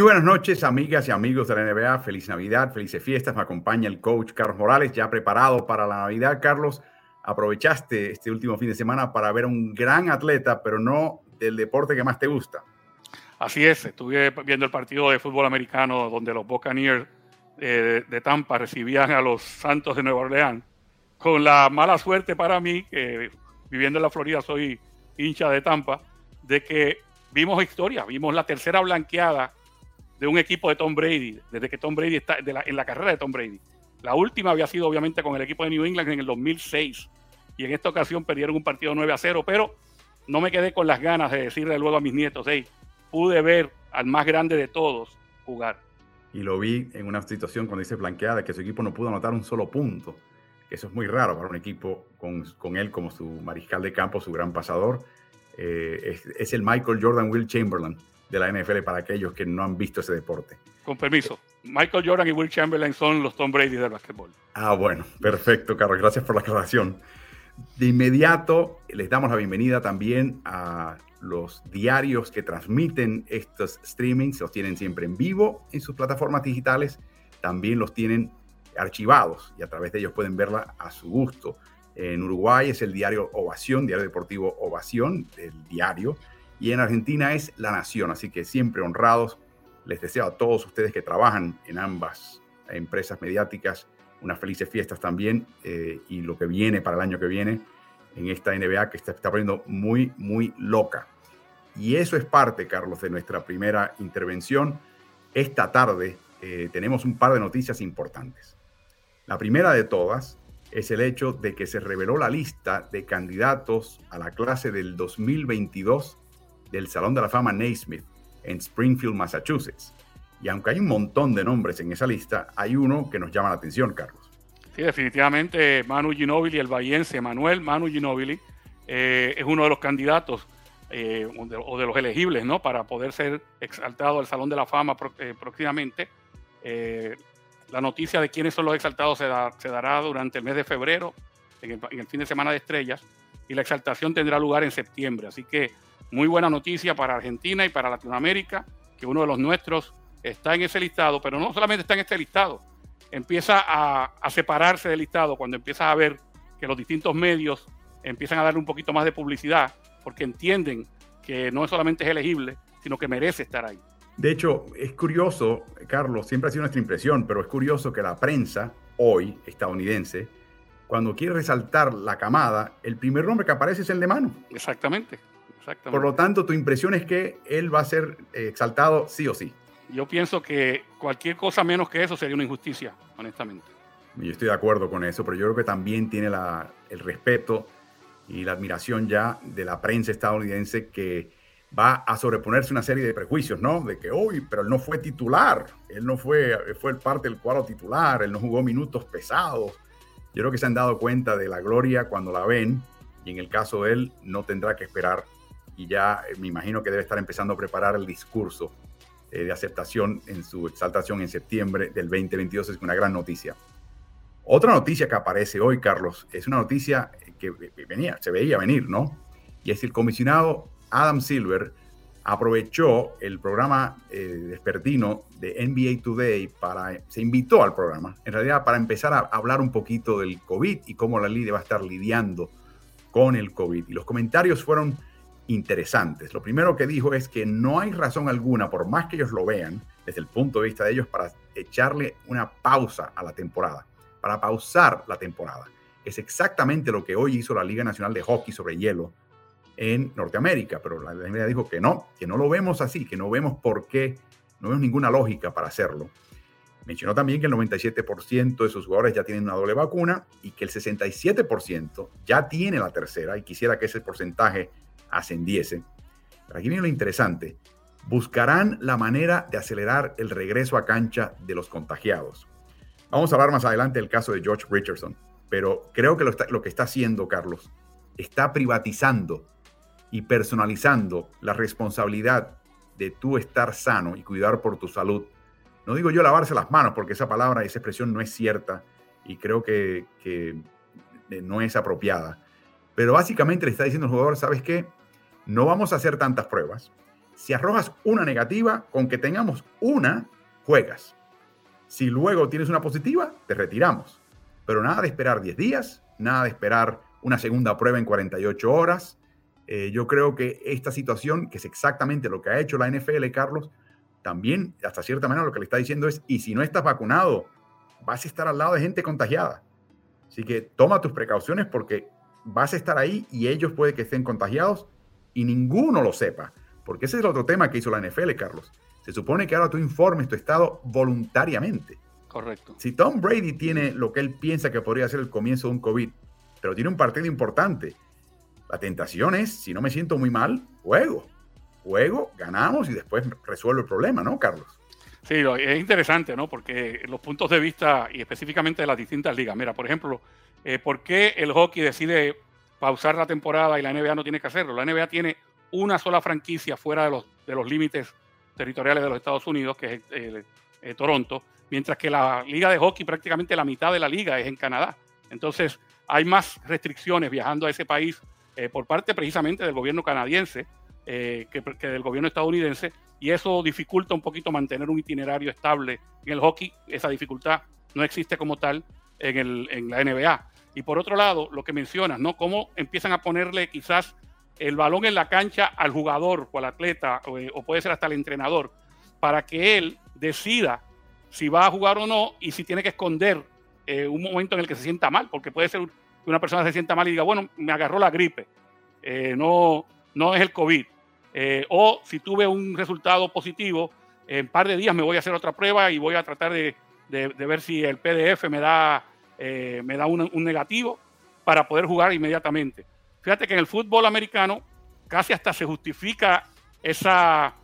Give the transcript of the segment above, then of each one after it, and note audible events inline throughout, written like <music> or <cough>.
Muy buenas noches, amigas y amigos de la NBA. Feliz Navidad, felices fiestas. Me acompaña el coach Carlos Morales, ya preparado para la Navidad. Carlos, aprovechaste este último fin de semana para ver a un gran atleta, pero no del deporte que más te gusta. Así es, estuve viendo el partido de fútbol americano donde los Buccaneers eh, de Tampa recibían a los Santos de Nueva Orleans. Con la mala suerte para mí, que viviendo en la Florida soy hincha de Tampa, de que vimos historia, vimos la tercera blanqueada de un equipo de Tom Brady, desde que Tom Brady está en la carrera de Tom Brady. La última había sido obviamente con el equipo de New England en el 2006 y en esta ocasión perdieron un partido 9 a 0, pero no me quedé con las ganas de decirle luego a mis nietos, hey, pude ver al más grande de todos jugar. Y lo vi en una situación cuando dice blanqueada que su equipo no pudo anotar un solo punto. Eso es muy raro para un equipo con, con él como su mariscal de campo, su gran pasador. Eh, es, el Michael Jordan Will Chamberlain de la NFL para aquellos que no han visto ese deporte. Con permiso, Michael Jordan y Will Chamberlain son los Tom Brady del básquetbol. Ah, bueno, perfecto, Carlos, gracias por la aclaración. De inmediato les damos la bienvenida también a los diarios que transmiten estos streamings, los tienen siempre en vivo en sus plataformas digitales, también los tienen archivados y a través de ellos pueden verla a su gusto. En Uruguay es el diario Ovación, diario deportivo Ovación, el diario y en Argentina es La Nación. Así que siempre honrados. Les deseo a todos ustedes que trabajan en ambas empresas mediáticas unas felices fiestas también eh, y lo que viene para el año que viene en esta NBA que está, está poniendo muy, muy loca. Y eso es parte, Carlos, de nuestra primera intervención. Esta tarde eh, tenemos un par de noticias importantes. La primera de todas es el hecho de que se reveló la lista de candidatos a la clase del 2022 del Salón de la Fama Naismith en Springfield, Massachusetts. Y aunque hay un montón de nombres en esa lista, hay uno que nos llama la atención, Carlos. Sí, definitivamente Manu Ginobili, el bahiense Manuel Manu Ginobili, eh, es uno de los candidatos eh, o, de, los elegibles ¿no? para poder ser exaltado al Salón de la Fama eh, próximamente. la noticia de quiénes son los exaltados se, se, dará durante el mes de febrero, en en el fin de semana de estrellas, y la exaltación tendrá lugar en septiembre. Así que muy buena noticia para Argentina y para Latinoamérica, que uno de los nuestros está en ese listado, pero no solamente está en este listado, empieza a, separarse del listado cuando empiezas a ver que los distintos medios empiezan a darle un poquito más de publicidad, porque entienden que no solamente es elegible, sino que merece estar ahí. De hecho, es curioso, Carlos, siempre ha sido nuestra impresión, pero es curioso que la prensa hoy estadounidense, cuando quiere resaltar la camada, el primer nombre que aparece es el de mano. Exactamente. Por lo tanto, tu impresión es que él va a ser eh, exaltado sí o sí. Yo pienso que cualquier cosa menos que eso sería una injusticia, honestamente. Yo estoy de acuerdo con eso, pero yo creo que también tiene el respeto y la admiración ya de la prensa estadounidense que va a sobreponerse una serie de prejuicios, ¿no? De que, uy, pero él no fue titular, él no fue, fue parte del cuadro titular, él no jugó minutos pesados. Yo creo que se han dado cuenta de la gloria cuando la ven y en el caso de él no tendrá que esperar y ya eh, me imagino que debe estar empezando a preparar el discurso eh, de aceptación en su exaltación en septiembre del 2022. Es una gran noticia. Otra noticia que aparece hoy, Carlos, es una noticia que venía, se veía venir, ¿no? Y es el comisionado Adam Silver aprovechó el programa eh, despertino de NBA Today para, se invitó al programa, en realidad para empezar a hablar un poquito del COVID y cómo la liga va a estar lidiando con el COVID. Y los comentarios fueron interesantes. Lo primero que dijo es que no hay razón alguna, por más que ellos lo vean, desde el punto de vista de ellos, para echarle una pausa a la temporada, para pausar la temporada. Es exactamente lo que hoy hizo la Liga Nacional de Hockey sobre Hielo en Norteamérica, pero la NBA dijo que no, que no lo vemos así, que no vemos por qué, no vemos ninguna lógica para hacerlo. Mencionó también que el 97% de sus jugadores ya tienen una doble vacuna y que el 67% ya tiene la tercera y quisiera que ese porcentaje ascendiese. Pero aquí viene lo interesante. Buscarán la manera de acelerar el regreso a cancha de los contagiados. Vamos a hablar más adelante del caso de George Richardson, pero creo que lo, que está haciendo Carlos está privatizando y personalizando la responsabilidad de tú estar sano y cuidar por tu salud. No digo yo lavarse las manos, porque esa palabra, esa expresión no es cierta y creo que, que no es apropiada. Pero básicamente le está diciendo al jugador, ¿sabes qué? No vamos a hacer tantas pruebas. Si arrojas una negativa, con que tengamos una, juegas. Si luego tienes una positiva, te retiramos. Pero nada de esperar 10 días, nada de esperar una segunda prueba en 48 horas. Eh, yo creo que esta situación, que es exactamente lo que ha hecho la NFL, Carlos, también hasta cierta manera lo que le está diciendo es, y si no estás vacunado, vas a estar al lado de gente contagiada. Así que toma tus precauciones porque vas a estar ahí y ellos puede que estén contagiados y ninguno lo sepa. Porque ese es el otro tema que hizo la NFL, Carlos. Se supone que ahora tú informes tu estado voluntariamente. Correcto. Si Tom Brady tiene lo que él piensa que podría ser el comienzo de un COVID, pero tiene un partido importante, la tentación es, si no me siento muy mal, juego. Juego, ganamos y después resuelvo el problema, ¿no, Carlos? Sí, es interesante, ¿no? Porque los puntos de vista y específicamente de las distintas ligas. Mira, por ejemplo, eh, ¿por qué el hockey decide pausar la temporada y la NBA no tiene que hacerlo? La NBA tiene una sola franquicia fuera de los, de los límites territoriales de los Estados Unidos, que es eh, eh, Toronto, mientras que la liga de hockey prácticamente la mitad de la liga es en Canadá. Entonces, hay más restricciones viajando a ese país eh, por parte precisamente del gobierno canadiense que, que, del gobierno estadounidense, y eso dificulta un poquito mantener un itinerario estable en el hockey. Esa dificultad no existe como tal en, el, en la NBA. Y por otro lado, lo que mencionas, ¿no? Cómo empiezan a ponerle quizás el balón en la cancha al jugador o al atleta, eh, o, puede ser hasta el entrenador, para que él decida si va a jugar o no y si tiene que esconder eh, un momento en el que se sienta mal, porque puede ser que una persona se sienta mal y diga, bueno, me agarró la gripe, eh, no, no es el COVID. o si tuve un resultado positivo, en un par de días me voy a hacer otra prueba y voy a tratar de, ver si el PDF me da, me da un negativo para poder jugar inmediatamente. Fíjate que en el fútbol americano casi hasta se justifica esa,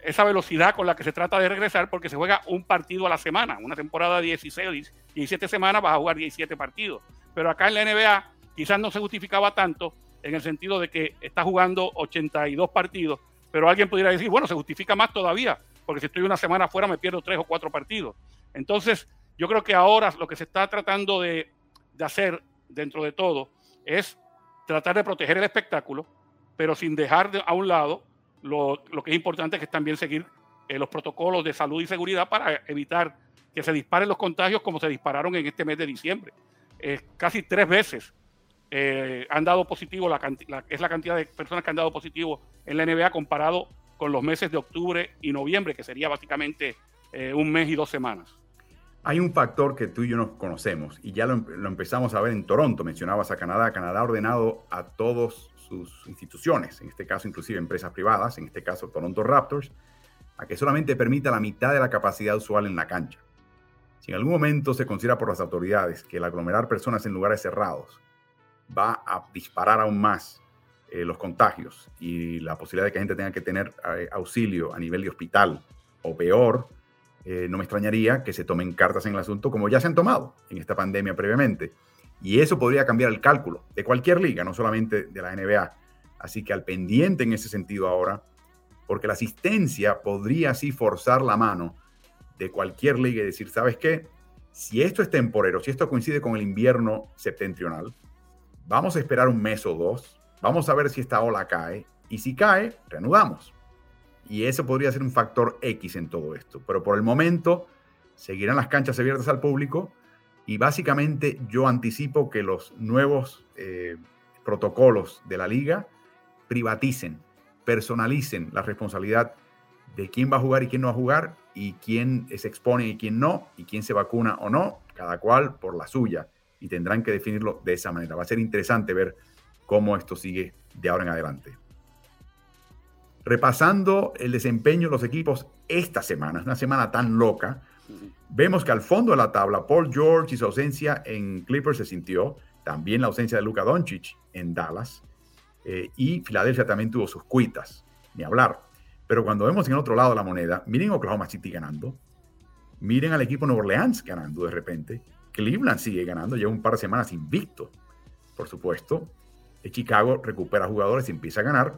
esa velocidad con la que se trata de regresar porque se juega un partido a la semana. Una temporada de 16 17 semanas vas a jugar 17 partidos. Pero acá en la NBA quizás no se justificaba tanto en el sentido de que está jugando 82 partidos, pero alguien pudiera decir, bueno, se justifica más todavía, porque si estoy una semana fuera me pierdo tres o cuatro partidos. Entonces, yo creo que ahora lo que se está tratando de, de hacer dentro de todo es tratar de proteger el espectáculo, pero sin dejar a un lado lo, que es importante, que también seguir eh, los protocolos de salud y seguridad para evitar que se disparen los contagios como se dispararon en este mes de diciembre. casi tres veces eh, han dado positivo, la, es la cantidad de personas que han dado positivo en la NBA comparado con los meses de octubre y noviembre, que sería básicamente eh, un mes y dos semanas. Hay un factor que tú y yo nos conocemos y ya lo, empezamos a ver en Toronto, mencionabas a Canadá. Canadá ha ordenado a todas sus instituciones, en este caso inclusive empresas privadas, en este caso Toronto Raptors, a que solamente permita la mitad de la capacidad usual en la cancha. Si en algún momento se considera por las autoridades que el aglomerar personas en lugares cerrados va a disparar aún más eh, los contagios y la posibilidad de que la gente tenga que tener eh, auxilio a nivel de hospital o peor, eh, no me extrañaría que se tomen cartas en el asunto como ya se han tomado en esta pandemia previamente. Y eso podría cambiar el cálculo de cualquier liga, no solamente de la NBA. Así que al pendiente en ese sentido ahora, porque la asistencia podría así forzar la mano de cualquier liga y decir, ¿sabes qué? Si esto es temporero, si esto coincide con el invierno septentrional, vamos a esperar un mes o dos, vamos a ver si esta ola cae y si cae, reanudamos. Y eso podría ser un factor X en todo esto. Pero por el momento seguirán las canchas abiertas al público y básicamente yo anticipo que los nuevos eh, protocolos de la liga privaticen, personalicen la responsabilidad de quién va a jugar y quién no va a jugar y quién se expone y quién no y quién se vacuna o no, cada cual por la suya y tendrán que definirlo de esa manera. Va a ser interesante ver cómo esto sigue de ahora en adelante repasando el desempeño de los equipos esta semana, una semana tan loca, Vemos que al fondo de la tabla, Paul George y su ausencia en Clippers se sintió, también la ausencia de Luka Doncic en Dallas, eh, y Filadelfia también tuvo sus cuitas, ni hablar. Pero cuando vemos en el otro lado de la moneda, miren Oklahoma City ganando, miren al equipo Nueva Orleans ganando de repente, Cleveland sigue ganando, lleva un par de semanas invicto, por supuesto. Chicago recupera jugadores y empieza a ganar,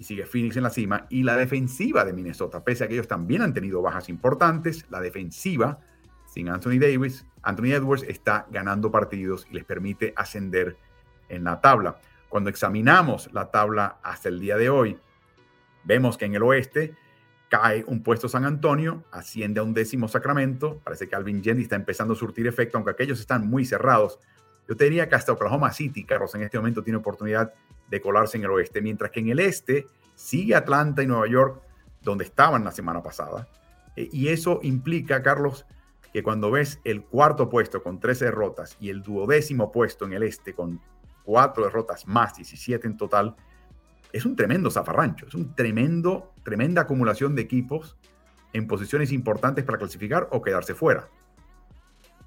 y sigue Phoenix en la cima. Y la defensiva de Minnesota, pese a que ellos también han tenido bajas importantes, la defensiva sin Anthony Davis, Anthony Edwards está ganando partidos y les permite ascender en la tabla. Cuando examinamos la tabla hasta el día de hoy, vemos que en el oeste cae un puesto San Antonio, asciende a un décimo Sacramento. Parece que Alvin Gentry está empezando a surtir efecto, aunque aquellos están muy cerrados. Yo te diría que hasta Oklahoma City, Carlos, en este momento tiene oportunidad de colarse en el oeste, mientras que en el este sigue Atlanta y Nueva York, donde estaban la semana pasada. Eh, y eso implica, Carlos, que cuando ves el cuarto puesto con 13 derrotas y el duodécimo puesto en el este con cuatro derrotas más, 17 en total, es un tremendo zafarrancho, es un tremendo, tremenda acumulación de equipos en posiciones importantes para clasificar o quedarse fuera.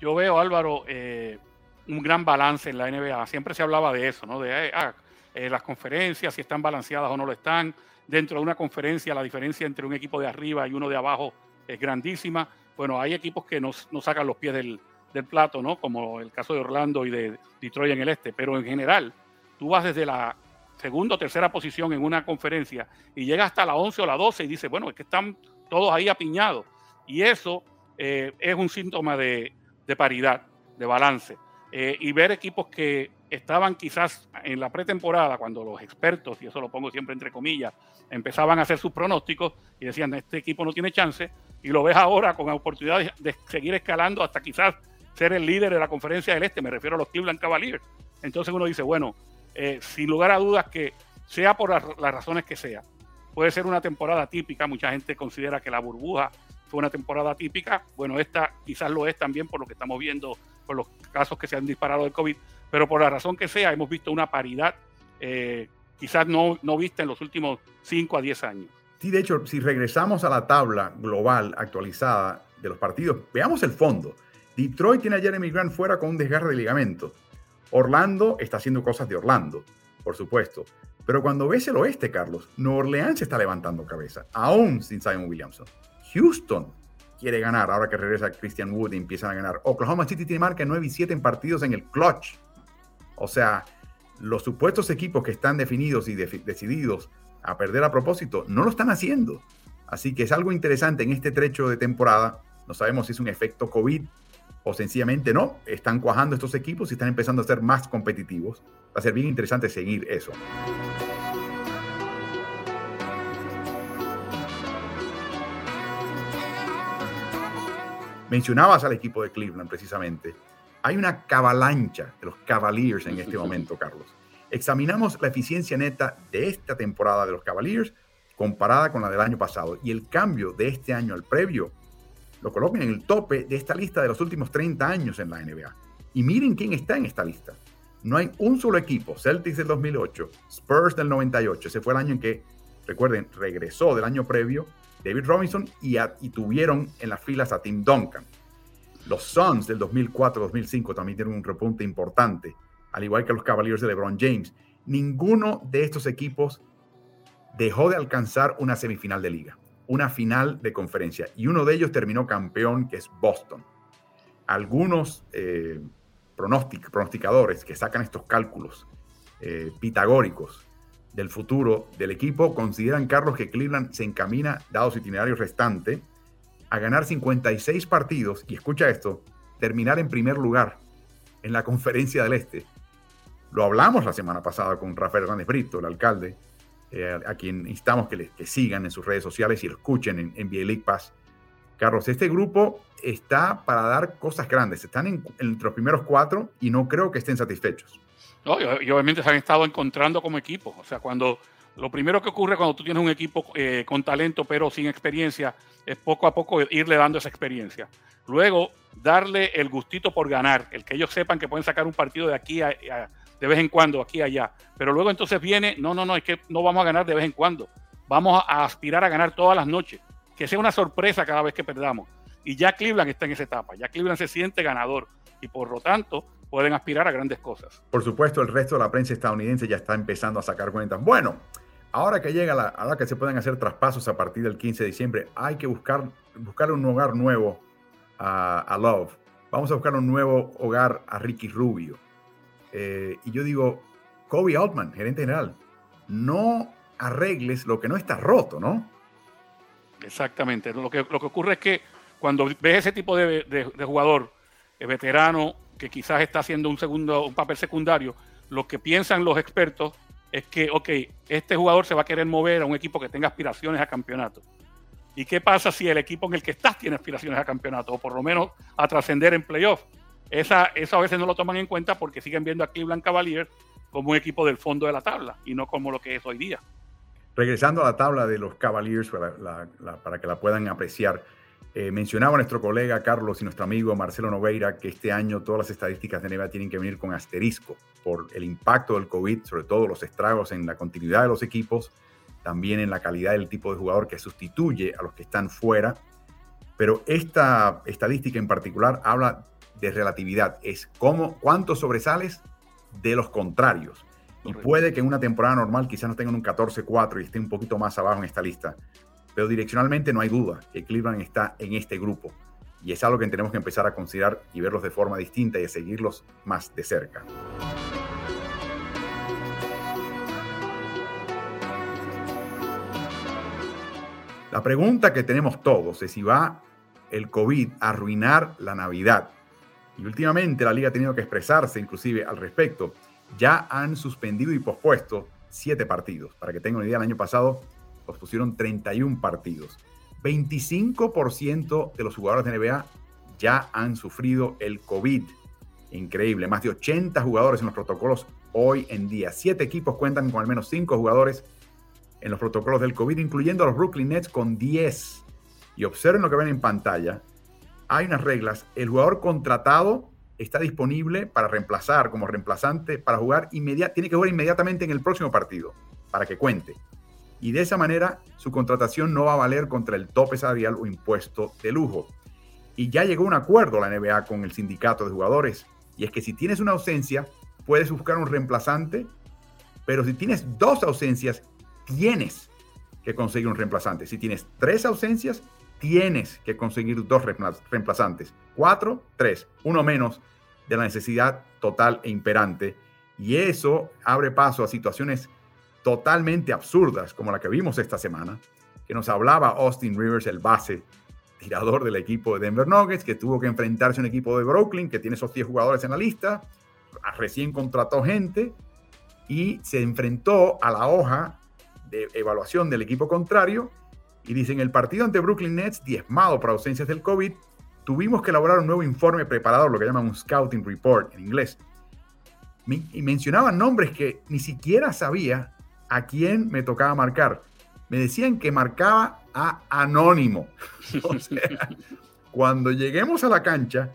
Yo veo, Álvaro, eh, un gran balance en la NBA. Siempre se hablaba de eso, ¿no? De ah, eh, las conferencias, si están balanceadas o no lo están. Dentro de una conferencia, la diferencia entre un equipo de arriba y uno de abajo es grandísima. Bueno, hay equipos que no, sacan los pies del, plato, ¿no? Como el caso de Orlando y de Detroit en el este. Pero en general, tú vas desde la segunda o tercera posición en una conferencia y llegas hasta la 11 o la 12 y dices, bueno, es que están todos ahí apiñados. Y eso eh, es un síntoma de, paridad, de balance. Eh, y ver equipos que estaban quizás en la pretemporada, cuando los expertos, y eso lo pongo siempre entre comillas, empezaban a hacer sus pronósticos y decían, este equipo no tiene chance, y lo ves ahora con oportunidades de seguir escalando hasta quizás ser el líder de la conferencia del Este, me refiero a los Cleveland Cavaliers. Entonces uno dice, bueno, eh, sin lugar a dudas que sea por las, las razones que sea, puede ser una temporada típica, mucha gente considera que la burbuja fue una temporada típica, bueno, esta quizás lo es también por lo que estamos viendo, por los casos que se han disparado del COVID, pero por la razón que sea, hemos visto una paridad eh, quizás no, no vista en los últimos 5 a 10 años. Sí, de hecho, si regresamos a la tabla global actualizada de los partidos, veamos el fondo. Detroit tiene a Jeremy Grant fuera con un desgarre de ligamento. Orlando está haciendo cosas de Orlando, por supuesto. Pero cuando ves el oeste, Carlos, Nueva Orleans está levantando cabeza, aún sin Simon Williamson. Houston quiere ganar ahora que regresa Christian Wood y empiezan a ganar. Oklahoma City tiene marca 9 y 7 en partidos en el clutch. O sea, los supuestos equipos que están definidos y decididos a perder a propósito no lo están haciendo. Así que es algo interesante en este trecho de temporada. No sabemos si es un efecto COVID o sencillamente no. Están cuajando estos equipos y están empezando a ser más competitivos. Va a ser bien interesante seguir eso. Mencionabas al equipo de Cleveland precisamente hay una cabalancha de los Cavaliers en este <laughs> momento, Carlos. Examinamos la eficiencia neta de esta temporada de los Cavaliers comparada con la del año pasado y el cambio de este año al previo lo colocan en el tope de esta lista de los últimos 30 años en la NBA. Y miren quién está en esta lista. No hay un solo equipo, Celtics del 2008, Spurs del 98, ese fue el año en que, recuerden, regresó del año previo David Robinson y, tuvieron en las filas a Tim Duncan. Los Suns del 2004-2005 también tienen un repunte importante, al igual que los Cavaliers de LeBron James. Ninguno de estos equipos dejó de alcanzar una semifinal de liga, una final de conferencia, y uno de ellos terminó campeón, que es Boston. Algunos eh, pronosticadores que sacan estos cálculos eh, pitagóricos del futuro del equipo consideran, Carlos, que Cleveland se encamina, dado su itinerario restante, a ganar 56 partidos y escucha esto, terminar en primer lugar en la <laughs> conferencia del Este. Lo hablamos la semana pasada con Rafael Hernández Brito, el alcalde, eh, a quien instamos que, le, sigan en sus redes sociales y lo escuchen en, en Pass. Carlos, este grupo está para dar cosas grandes. Están en, entre los primeros cuatro y no creo que estén satisfechos. No, y, obviamente se han estado encontrando como equipo. O sea, cuando lo primero que ocurre cuando tú tienes un equipo eh, con talento pero sin experiencia es poco a poco irle dando esa experiencia. Luego, darle el gustito por ganar, el que ellos sepan que pueden sacar un partido de aquí a, de vez en cuando, aquí allá. Pero luego entonces viene, no, no, no, es que no vamos a ganar de vez en cuando. Vamos a, aspirar a ganar todas las noches. Que sea una sorpresa cada vez que perdamos. Y ya Cleveland está en esa etapa, ya Cleveland se siente ganador y por lo tanto pueden aspirar a grandes cosas. Por supuesto, el resto de la prensa estadounidense ya está empezando a sacar cuentas. Bueno, ahora que llega la, ahora que se pueden hacer traspasos a partir del 15 de diciembre, hay que buscar, buscar un hogar nuevo a, a Love. Vamos a buscar un nuevo hogar a Ricky Rubio. Eh, y yo digo, Kobe Altman, gerente general, no arregles lo que no está roto, ¿no? Exactamente. Lo que, lo que ocurre es que cuando ves ese tipo de, de, jugador veterano que quizás está haciendo un segundo un papel secundario, lo que piensan los expertos es que, ok, este jugador se va a querer mover a un equipo que tenga aspiraciones a campeonato. ¿Y qué pasa si el equipo en el que estás tiene aspiraciones a campeonato o por lo menos a trascender en playoff? Esa, eso a veces no lo toman en cuenta porque siguen viendo a Cleveland Cavaliers como un equipo del fondo de la tabla y no como lo que es hoy día. Regresando a la tabla de los Cavaliers para, que la puedan apreciar, eh, mencionaba nuestro colega Carlos y nuestro amigo Marcelo Nogueira que este año todas las estadísticas de NBA tienen que venir con asterisco por el impacto del COVID, sobre todo los estragos en la continuidad de los equipos, también en la calidad del tipo de jugador que sustituye a los que están fuera. Pero esta estadística en particular habla de relatividad, es cómo, cuánto sobresales de los contrarios. Y puede que en una temporada normal quizás no tengan un 14-4 y esté un poquito más abajo en esta lista. Pero direccionalmente no hay duda que Cleveland está en este grupo. Y es algo que tenemos que empezar a considerar y verlos de forma distinta y a seguirlos más de cerca. La pregunta que tenemos todos es si va el COVID a arruinar la Navidad. Y últimamente la liga ha tenido que expresarse inclusive al respecto ya han suspendido y pospuesto siete partidos. Para que tengan una idea, el año pasado pospusieron 31 partidos. 25% de los jugadores de NBA ya han sufrido el COVID. Increíble, más de 80 jugadores en los protocolos hoy en día. Siete equipos cuentan con al menos cinco jugadores en los protocolos del COVID, incluyendo a los Brooklyn Nets con 10. Y observen lo que ven en pantalla. Hay unas reglas. El jugador contratado está disponible para reemplazar como reemplazante para jugar inmediatamente, tiene que jugar inmediatamente en el próximo partido para que cuente. Y de esa manera su contratación no va a valer contra el tope salarial o impuesto de lujo. Y ya llegó un acuerdo la NBA con el sindicato de jugadores. Y es que si tienes una ausencia, puedes buscar un reemplazante, pero si tienes dos ausencias, tienes que conseguir un reemplazante. Si tienes tres ausencias, tienes que conseguir dos reemplazantes. Cuatro, tres, uno menos de la necesidad total e imperante. Y eso abre paso a situaciones totalmente absurdas, como la que vimos esta semana, que nos hablaba Austin Rivers, el base tirador del equipo de Denver Nuggets, que tuvo que enfrentarse a un equipo de Brooklyn, que tiene esos 10 jugadores en la lista, recién contrató gente y se enfrentó a la hoja de evaluación del equipo contrario y dicen, el partido ante Brooklyn Nets, diezmado por ausencias del COVID, tuvimos que elaborar un nuevo informe preparador, lo que llaman un scouting report en inglés. Y mencionaban nombres que ni siquiera sabía a quién me tocaba marcar. Me decían que marcaba a Anónimo. <laughs> O sea, cuando lleguemos a la cancha,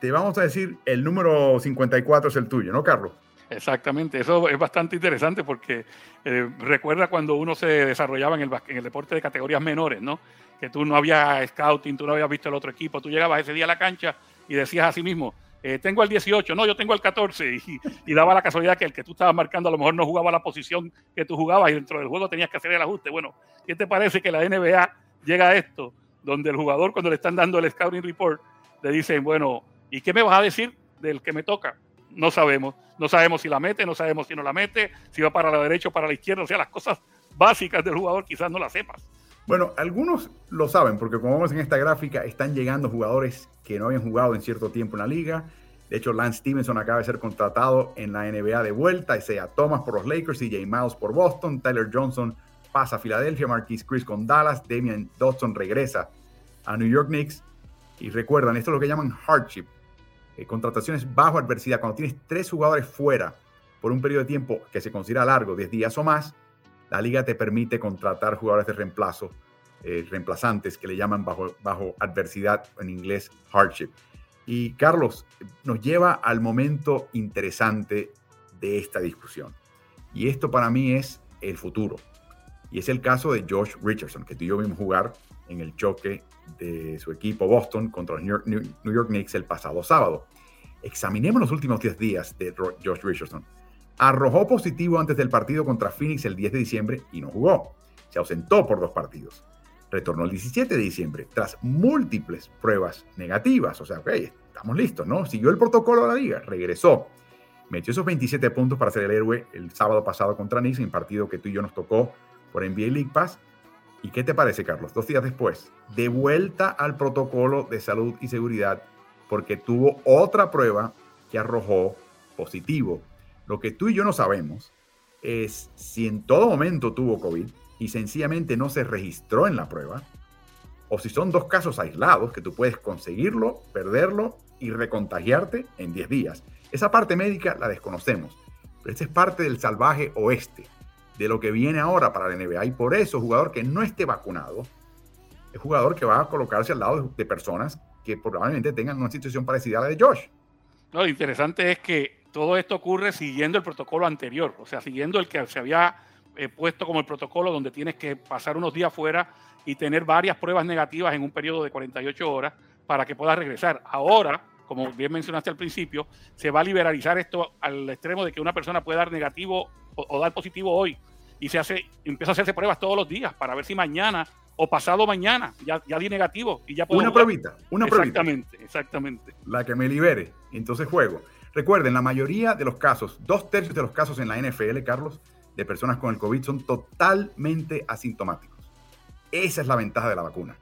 te vamos a decir el número 54 es el tuyo, ¿no, Carlos? Exactamente, eso es bastante interesante porque eh, recuerda cuando uno se desarrollaba en el, en el deporte de categorías menores, ¿no? Que tú no había scouting, tú no habías visto el otro equipo, tú llegabas ese día a la cancha y decías a sí mismo, eh, tengo el 18, no, yo tengo el 14, y, y, daba la casualidad que el que tú estabas marcando a lo mejor no jugaba la posición que tú jugabas y dentro del juego tenías que hacer el ajuste. Bueno, ¿qué te parece que la NBA llega a esto, donde el jugador cuando le están dando el scouting report, le dicen, bueno, ¿y qué me vas a decir del que me toca? no sabemos. No sabemos si la mete, no sabemos si no la mete, si va para la derecha o para la izquierda. O sea, las cosas básicas del jugador quizás no las sepas. Bueno, algunos lo saben, porque como vemos en esta gráfica, están llegando jugadores que no habían jugado en cierto tiempo en la liga. De hecho, Lance Stevenson acaba de ser contratado en la NBA de vuelta, Isaiah Thomas por los Lakers, Jay Miles por Boston, Tyler Johnson pasa a Filadelfia, Marquise Chris con Dallas, Damian Dodson regresa a New York Knicks. Y recuerdan, esto es lo que llaman hardship, eh, contrataciones bajo adversidad, cuando tienes tres jugadores fuera por un periodo de tiempo que se considera largo, 10 días o más, la liga te permite contratar jugadores de reemplazo, eh, reemplazantes que le llaman bajo, bajo adversidad, en inglés hardship. Y Carlos, nos lleva al momento interesante de esta discusión. Y esto para mí es el futuro. Y es el caso de Josh Richardson, que tú y yo vimos jugar en el choque de su equipo Boston contra los New York, Knicks el pasado sábado. Examinemos los últimos 10 días de Josh Richardson. Arrojó positivo antes del partido contra Phoenix el 10 de diciembre y no jugó. Se ausentó por dos partidos. Retornó el 17 de diciembre tras múltiples pruebas negativas. O sea, ok, estamos listos, ¿no? Siguió el protocolo de la liga, regresó. Metió esos 27 puntos para ser el héroe el sábado pasado contra Knicks en partido que tú y yo nos tocó por NBA League Pass. ¿Y qué te parece, Carlos? Dos días después, de vuelta al protocolo de salud y seguridad porque tuvo otra prueba que arrojó positivo. Lo que tú y yo no sabemos es si en todo momento tuvo COVID y sencillamente no se registró en la prueba, o si son dos casos aislados que tú puedes conseguirlo, perderlo y recontagiarte en 10 días. Esa parte médica la desconocemos, pero esta es parte del salvaje oeste de lo que viene ahora para la NBA. Y por eso, jugador que no esté vacunado, es jugador que va a colocarse al lado de personas que probablemente tengan una situación parecida a la de Josh. Lo interesante es que todo esto ocurre siguiendo el protocolo anterior, o sea, siguiendo el que se había eh, puesto como el protocolo donde tienes que pasar unos días fuera y tener varias pruebas negativas en un periodo de 48 horas para que puedas regresar. Ahora, como bien mencionaste al principio, se va a liberalizar esto al extremo de que una persona puede dar negativo o dar positivo hoy y se hace, empieza a hacerse pruebas todos los días para ver si mañana o pasado mañana ya, ya di negativo y ya puedo Una pruebita, una pruebita. Exactamente, exactamente. La que me libere. Entonces juego. Recuerden, la mayoría de los casos, dos tercios de los casos en la NFL, Carlos, de personas con el COVID son totalmente asintomáticos. Esa es la ventaja de la vacuna.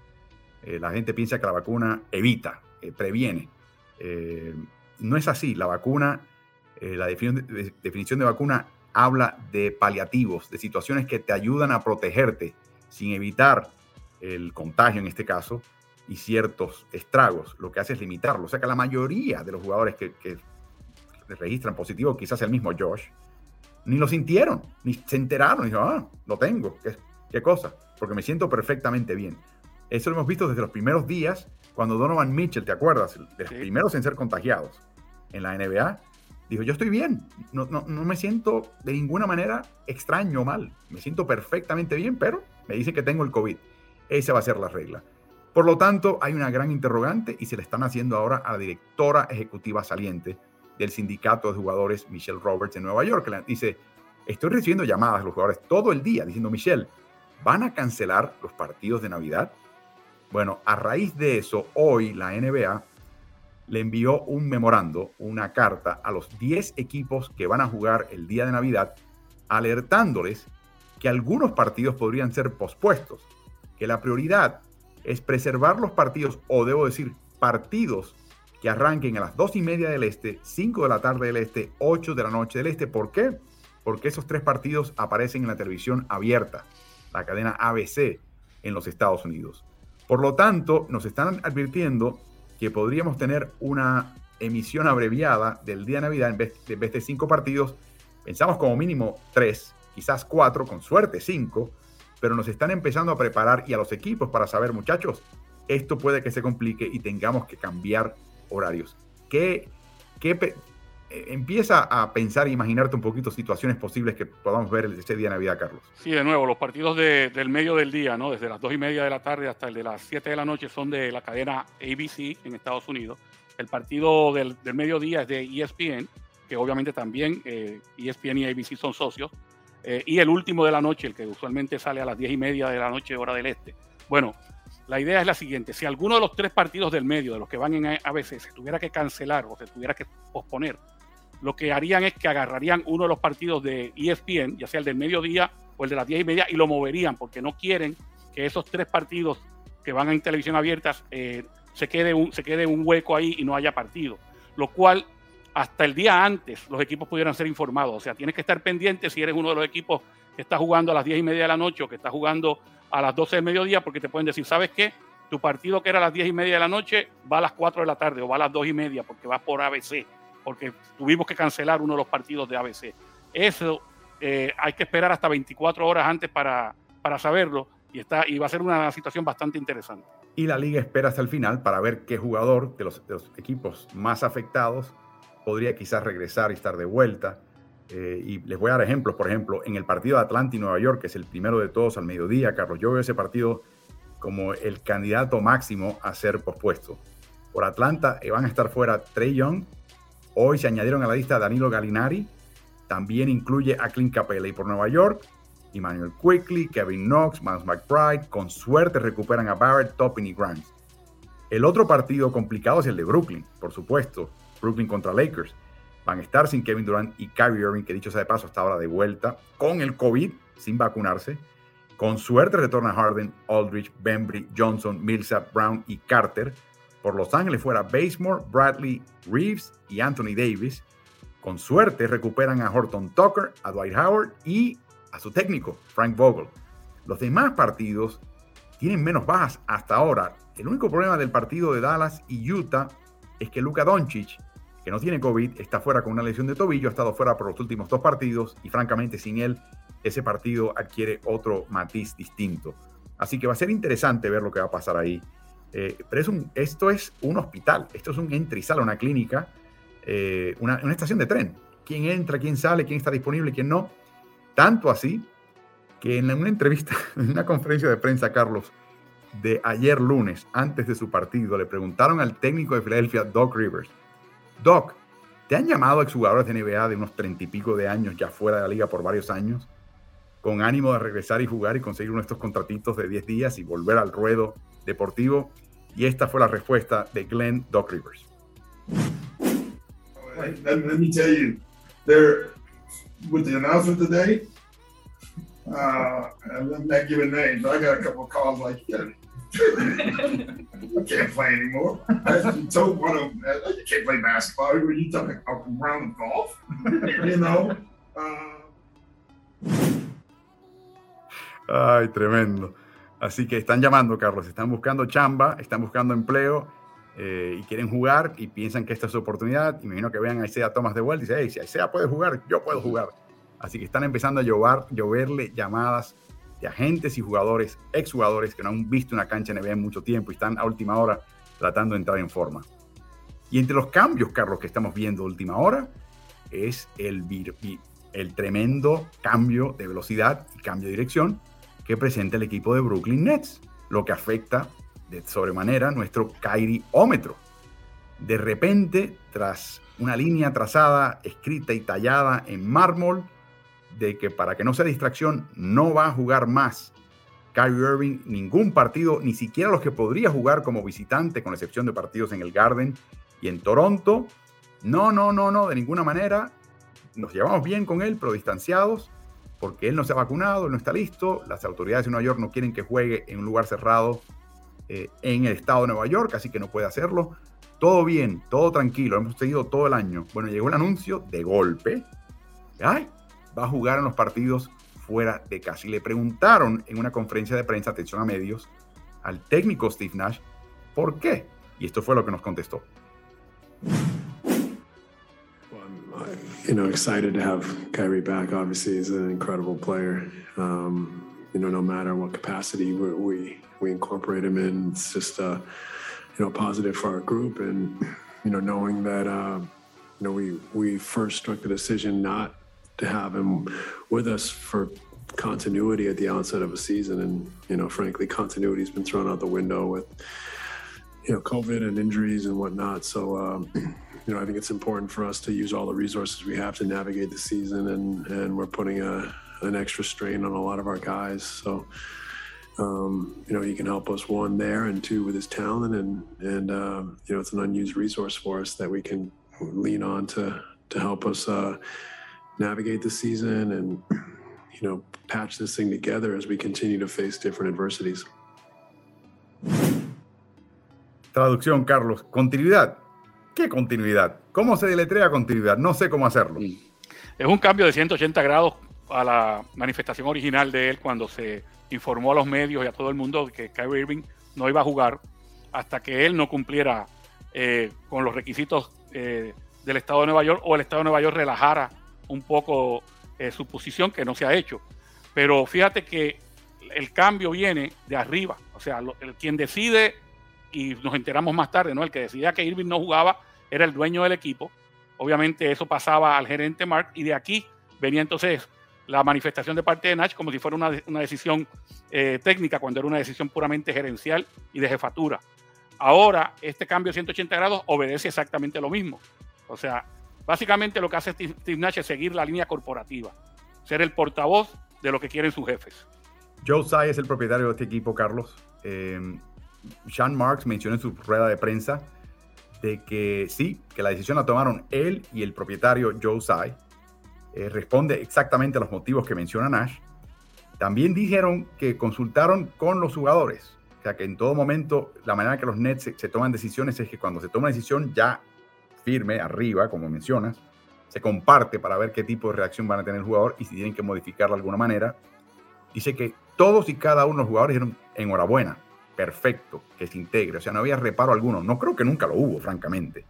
Eh, la gente piensa que la vacuna evita, eh, previene. Eh, no es así. La vacuna, la definición de vacuna habla de paliativos, de situaciones que te ayudan a protegerte sin evitar el contagio en este caso y ciertos estragos. Lo que hace es limitarlo. O sea que la mayoría de los jugadores que, registran positivo, quizás el mismo Josh, ni lo sintieron, ni se enteraron. Y dijeron, ah, lo tengo, ¿Qué, qué cosa, porque me siento perfectamente bien. Eso lo hemos visto desde los primeros días, cuando Donovan Mitchell, ¿te acuerdas? De los primeros en ser contagiados en la NBA, dijo, yo estoy bien, no, no, no, me siento de ninguna manera extraño o mal, me siento perfectamente bien, pero me dicen que tengo el COVID. Esa va a ser la regla. Por lo tanto, hay una gran interrogante y se le están haciendo ahora a la directora ejecutiva saliente del sindicato de jugadores, Michelle Roberts, en Nueva York, dice, estoy recibiendo llamadas de los jugadores todo el día diciendo, Michelle, ¿van a cancelar los partidos de Navidad? Bueno, a raíz de eso, hoy la NBA le envió un memorando, una carta a los 10 equipos que van a jugar el día de Navidad, alertándoles que algunos partidos podrían ser pospuestos, que la prioridad es preservar los partidos, o debo decir, partidos que arranquen a las 2 y media del este, 5 de la tarde del este, 8 de la noche del este. ¿Por qué? Porque esos tres partidos aparecen en la televisión abierta, la cadena ABC en los Estados Unidos. Por lo tanto, nos están advirtiendo que podríamos tener una emisión abreviada del día de Navidad en vez, de cinco partidos. Pensamos como mínimo tres, quizás cuatro, con suerte cinco, pero nos están empezando a preparar y a los equipos para saber, muchachos, esto puede que se complique y tengamos que cambiar horarios. ¿Qué, qué eh, empieza a pensar e imaginarte un poquito situaciones posibles que podamos ver ese día de Navidad, Carlos. Sí, de nuevo, los partidos del medio del día, ¿no? Desde las dos y media de la tarde hasta el de las 7 de la noche son de la cadena ABC en Estados Unidos. El partido del, del mediodía es de ESPN, que obviamente también eh, ESPN y ABC son socios. Eh, y el último de la noche, el que usualmente sale a las 10 y media de la noche, hora del este. Bueno, la idea es la siguiente: si alguno de los tres partidos del medio, de los que van en ABC, se tuviera que cancelar o se tuviera que posponer, lo que harían es que agarrarían uno de los partidos de ESPN, ya sea el del mediodía o el de las diez y media, y lo moverían, porque no quieren que esos tres partidos que van en televisión abiertas eh, se, quede un, se quede un hueco ahí y no haya partido. Lo cual, hasta el día antes, los equipos pudieran ser informados. O sea, tienes que estar pendiente si eres uno de los equipos que está jugando a las diez y media de la noche o que está jugando a las 12 del mediodía, porque te pueden decir, ¿sabes qué? Tu partido que era a las diez y media de la noche va a las 4 de la tarde o va a las dos y media porque va por ABC porque tuvimos que cancelar uno de los partidos de ABC. Eso eh, hay que esperar hasta 24 horas antes para, para saberlo y, está, y va a ser una situación bastante interesante. Y la liga espera hasta el final para ver qué jugador de los, equipos más afectados podría quizás regresar y estar de vuelta. Eh, y les voy a dar ejemplos, por ejemplo, en el partido de Atlanta y Nueva York, que es el primero de todos al mediodía, Carlos, yo veo ese partido como el candidato máximo a ser pospuesto. Por Atlanta eh, van a estar fuera Trey Young, hoy se añadieron a la lista Danilo Gallinari, también incluye a Clint Capella y por Nueva York, Emmanuel Quickly, Kevin Knox, Miles McBride, con suerte recuperan a Barrett, Toppin y Grimes. El otro partido complicado es el de Brooklyn, por supuesto, Brooklyn contra Lakers. Van a estar sin Kevin Durant y Kyrie Irving, que dicho sea de paso, está ahora de vuelta con el COVID, sin vacunarse. Con suerte retorna Harden, Aldridge, Bembry, Johnson, Millsap, Brown y Carter. Por Los Ángeles fuera Basemore, Bradley, Reeves y Anthony Davis. Con suerte recuperan a Horton Tucker, a Dwight Howard y a su técnico, Frank Vogel. Los demás partidos tienen menos bajas hasta ahora. El único problema del partido de Dallas y Utah es que Luka Doncic, que no tiene COVID, está fuera con una lesión de tobillo, ha estado fuera por los últimos dos partidos y francamente sin él ese partido adquiere otro matiz distinto. Así que va a ser interesante ver lo que va a pasar ahí. Eh, pero es un, esto es un hospital, esto es un sale, una clínica, eh, una, una, estación de tren. ¿Quién entra, quién sale, quién está disponible, quién no? Tanto así que en una entrevista, <laughs> en una conferencia de prensa, Carlos, de ayer lunes, antes de su partido, le preguntaron al técnico de Filadelfia, Doc Rivers, Doc, ¿te han llamado exjugadores de NBA de unos treinta y pico de años ya fuera de la liga por varios años? con ánimo de regresar y jugar y conseguir uno contratitos de 10 días y volver al ruedo deportivo. Y esta fue la respuesta de Glenn Doc Rivers. Let me tell you, there, with the announcement today, uh, I'm not giving names. I got a couple of calls like, yeah, I can't play anymore. I told one of them, you can't play basketball. Were you talking about round of golf? you know? Uh, Ay, tremendo. Así que están llamando, Carlos, están buscando chamba, están buscando empleo eh, y quieren jugar y piensan que esta es su oportunidad. Imagino que vean a Isaiah Thomas de vuelta y dicen, hey, si Isaiah puede jugar, yo puedo jugar. Así que están empezando a llover, lloverle llamadas de agentes y jugadores, exjugadores que no han visto una cancha NBA en mucho tiempo y están a última hora tratando de entrar en forma. Y entre los cambios, Carlos, que estamos viendo a última hora, es el, el tremendo cambio de velocidad y cambio de dirección que presenta el equipo de Brooklyn Nets, lo que afecta de sobremanera nuestro Kyrie-ómetro. De repente, tras una línea trazada, escrita y tallada en mármol, de que para que no sea distracción, no va a jugar más Kyrie Irving ningún partido, ni siquiera los que podría jugar como visitante, con excepción de partidos en el Garden y en Toronto. No, no, no, no, de ninguna manera. Nos llevamos bien con él, pero distanciados porque él no se ha vacunado, él no está listo, las autoridades de Nueva York no quieren que juegue en un lugar cerrado eh, en el estado de Nueva York, así que no puede hacerlo. Todo bien, todo tranquilo, hemos seguido todo el año. Bueno, llegó el anuncio de golpe. Ay, va a jugar en los partidos fuera de casa. Y le preguntaron en una conferencia de prensa, atención a medios, al técnico Steve Nash, ¿por qué? Y esto fue lo que nos contestó. you know, excited to have Kyrie back. Obviously, he's an incredible player. Um, you know, no matter what capacity we, we, we incorporate him in, it's just uh, you know positive for our group, and you know, knowing that uh, you know we we first struck the decision not to have him with us for continuity at the outset of a season, and you know, frankly, continuity's been thrown out the window with you know COVID and injuries and whatnot. So. Um, <clears throat> you know, I think it's important for us to use all the resources we have to navigate the season, and and we're putting a an extra strain on a lot of our guys. So, um, you know, he can help us one there, and two with his talent, and and uh, you know, it's an unused resource for us that we can lean on to to help us uh, navigate the season and <clears throat> you know patch this thing together as we continue to face different adversities. Traducción, Carlos. Continuidad. ¿Qué continuidad? ¿Cómo se deletrea continuidad? No sé cómo hacerlo. Es un cambio de 180 grados a la manifestación original de él cuando se informó a los medios y a todo el mundo que Kyrie Irving no iba a jugar hasta que él no cumpliera eh, con los requisitos eh, del Estado de Nueva York o el Estado de Nueva York relajara un poco eh, su posición, que no se ha hecho. Pero fíjate que el cambio viene de arriba. O sea, el, quien decide, y nos enteramos más tarde, ¿no? El que decidía que Irving no jugaba era el dueño del equipo. Obviamente eso pasaba al gerente Mark y de aquí venía entonces la manifestación de parte de Nash como si fuera una, una decisión eh, técnica, cuando era una decisión puramente gerencial y de jefatura. Ahora, este cambio de 180 grados obedece exactamente lo mismo. O sea, básicamente lo que hace Steve Nash es seguir la línea corporativa, ser el portavoz de lo que quieren sus jefes. Joe Tsai es el propietario de este equipo, Carlos. Eh, Sean Marks mencionó en su rueda de prensa de que sí, que la decisión la tomaron él y el propietario Joe Tsai. Eh, responde exactamente a los motivos que menciona Nash. También dijeron que consultaron con los jugadores. O sea, que en todo momento la manera que los Nets se, se toman decisiones es que cuando se toma una decisión ya firme, arriba, como mencionas, se comparte para ver qué tipo de reacción van a tener el jugador y si tienen que modificarla de alguna manera. Dice que todos y cada uno de los jugadores dijeron enhorabuena, perfecto, que se integre. O sea, no había reparo alguno. No creo que nunca lo hubo, francamente.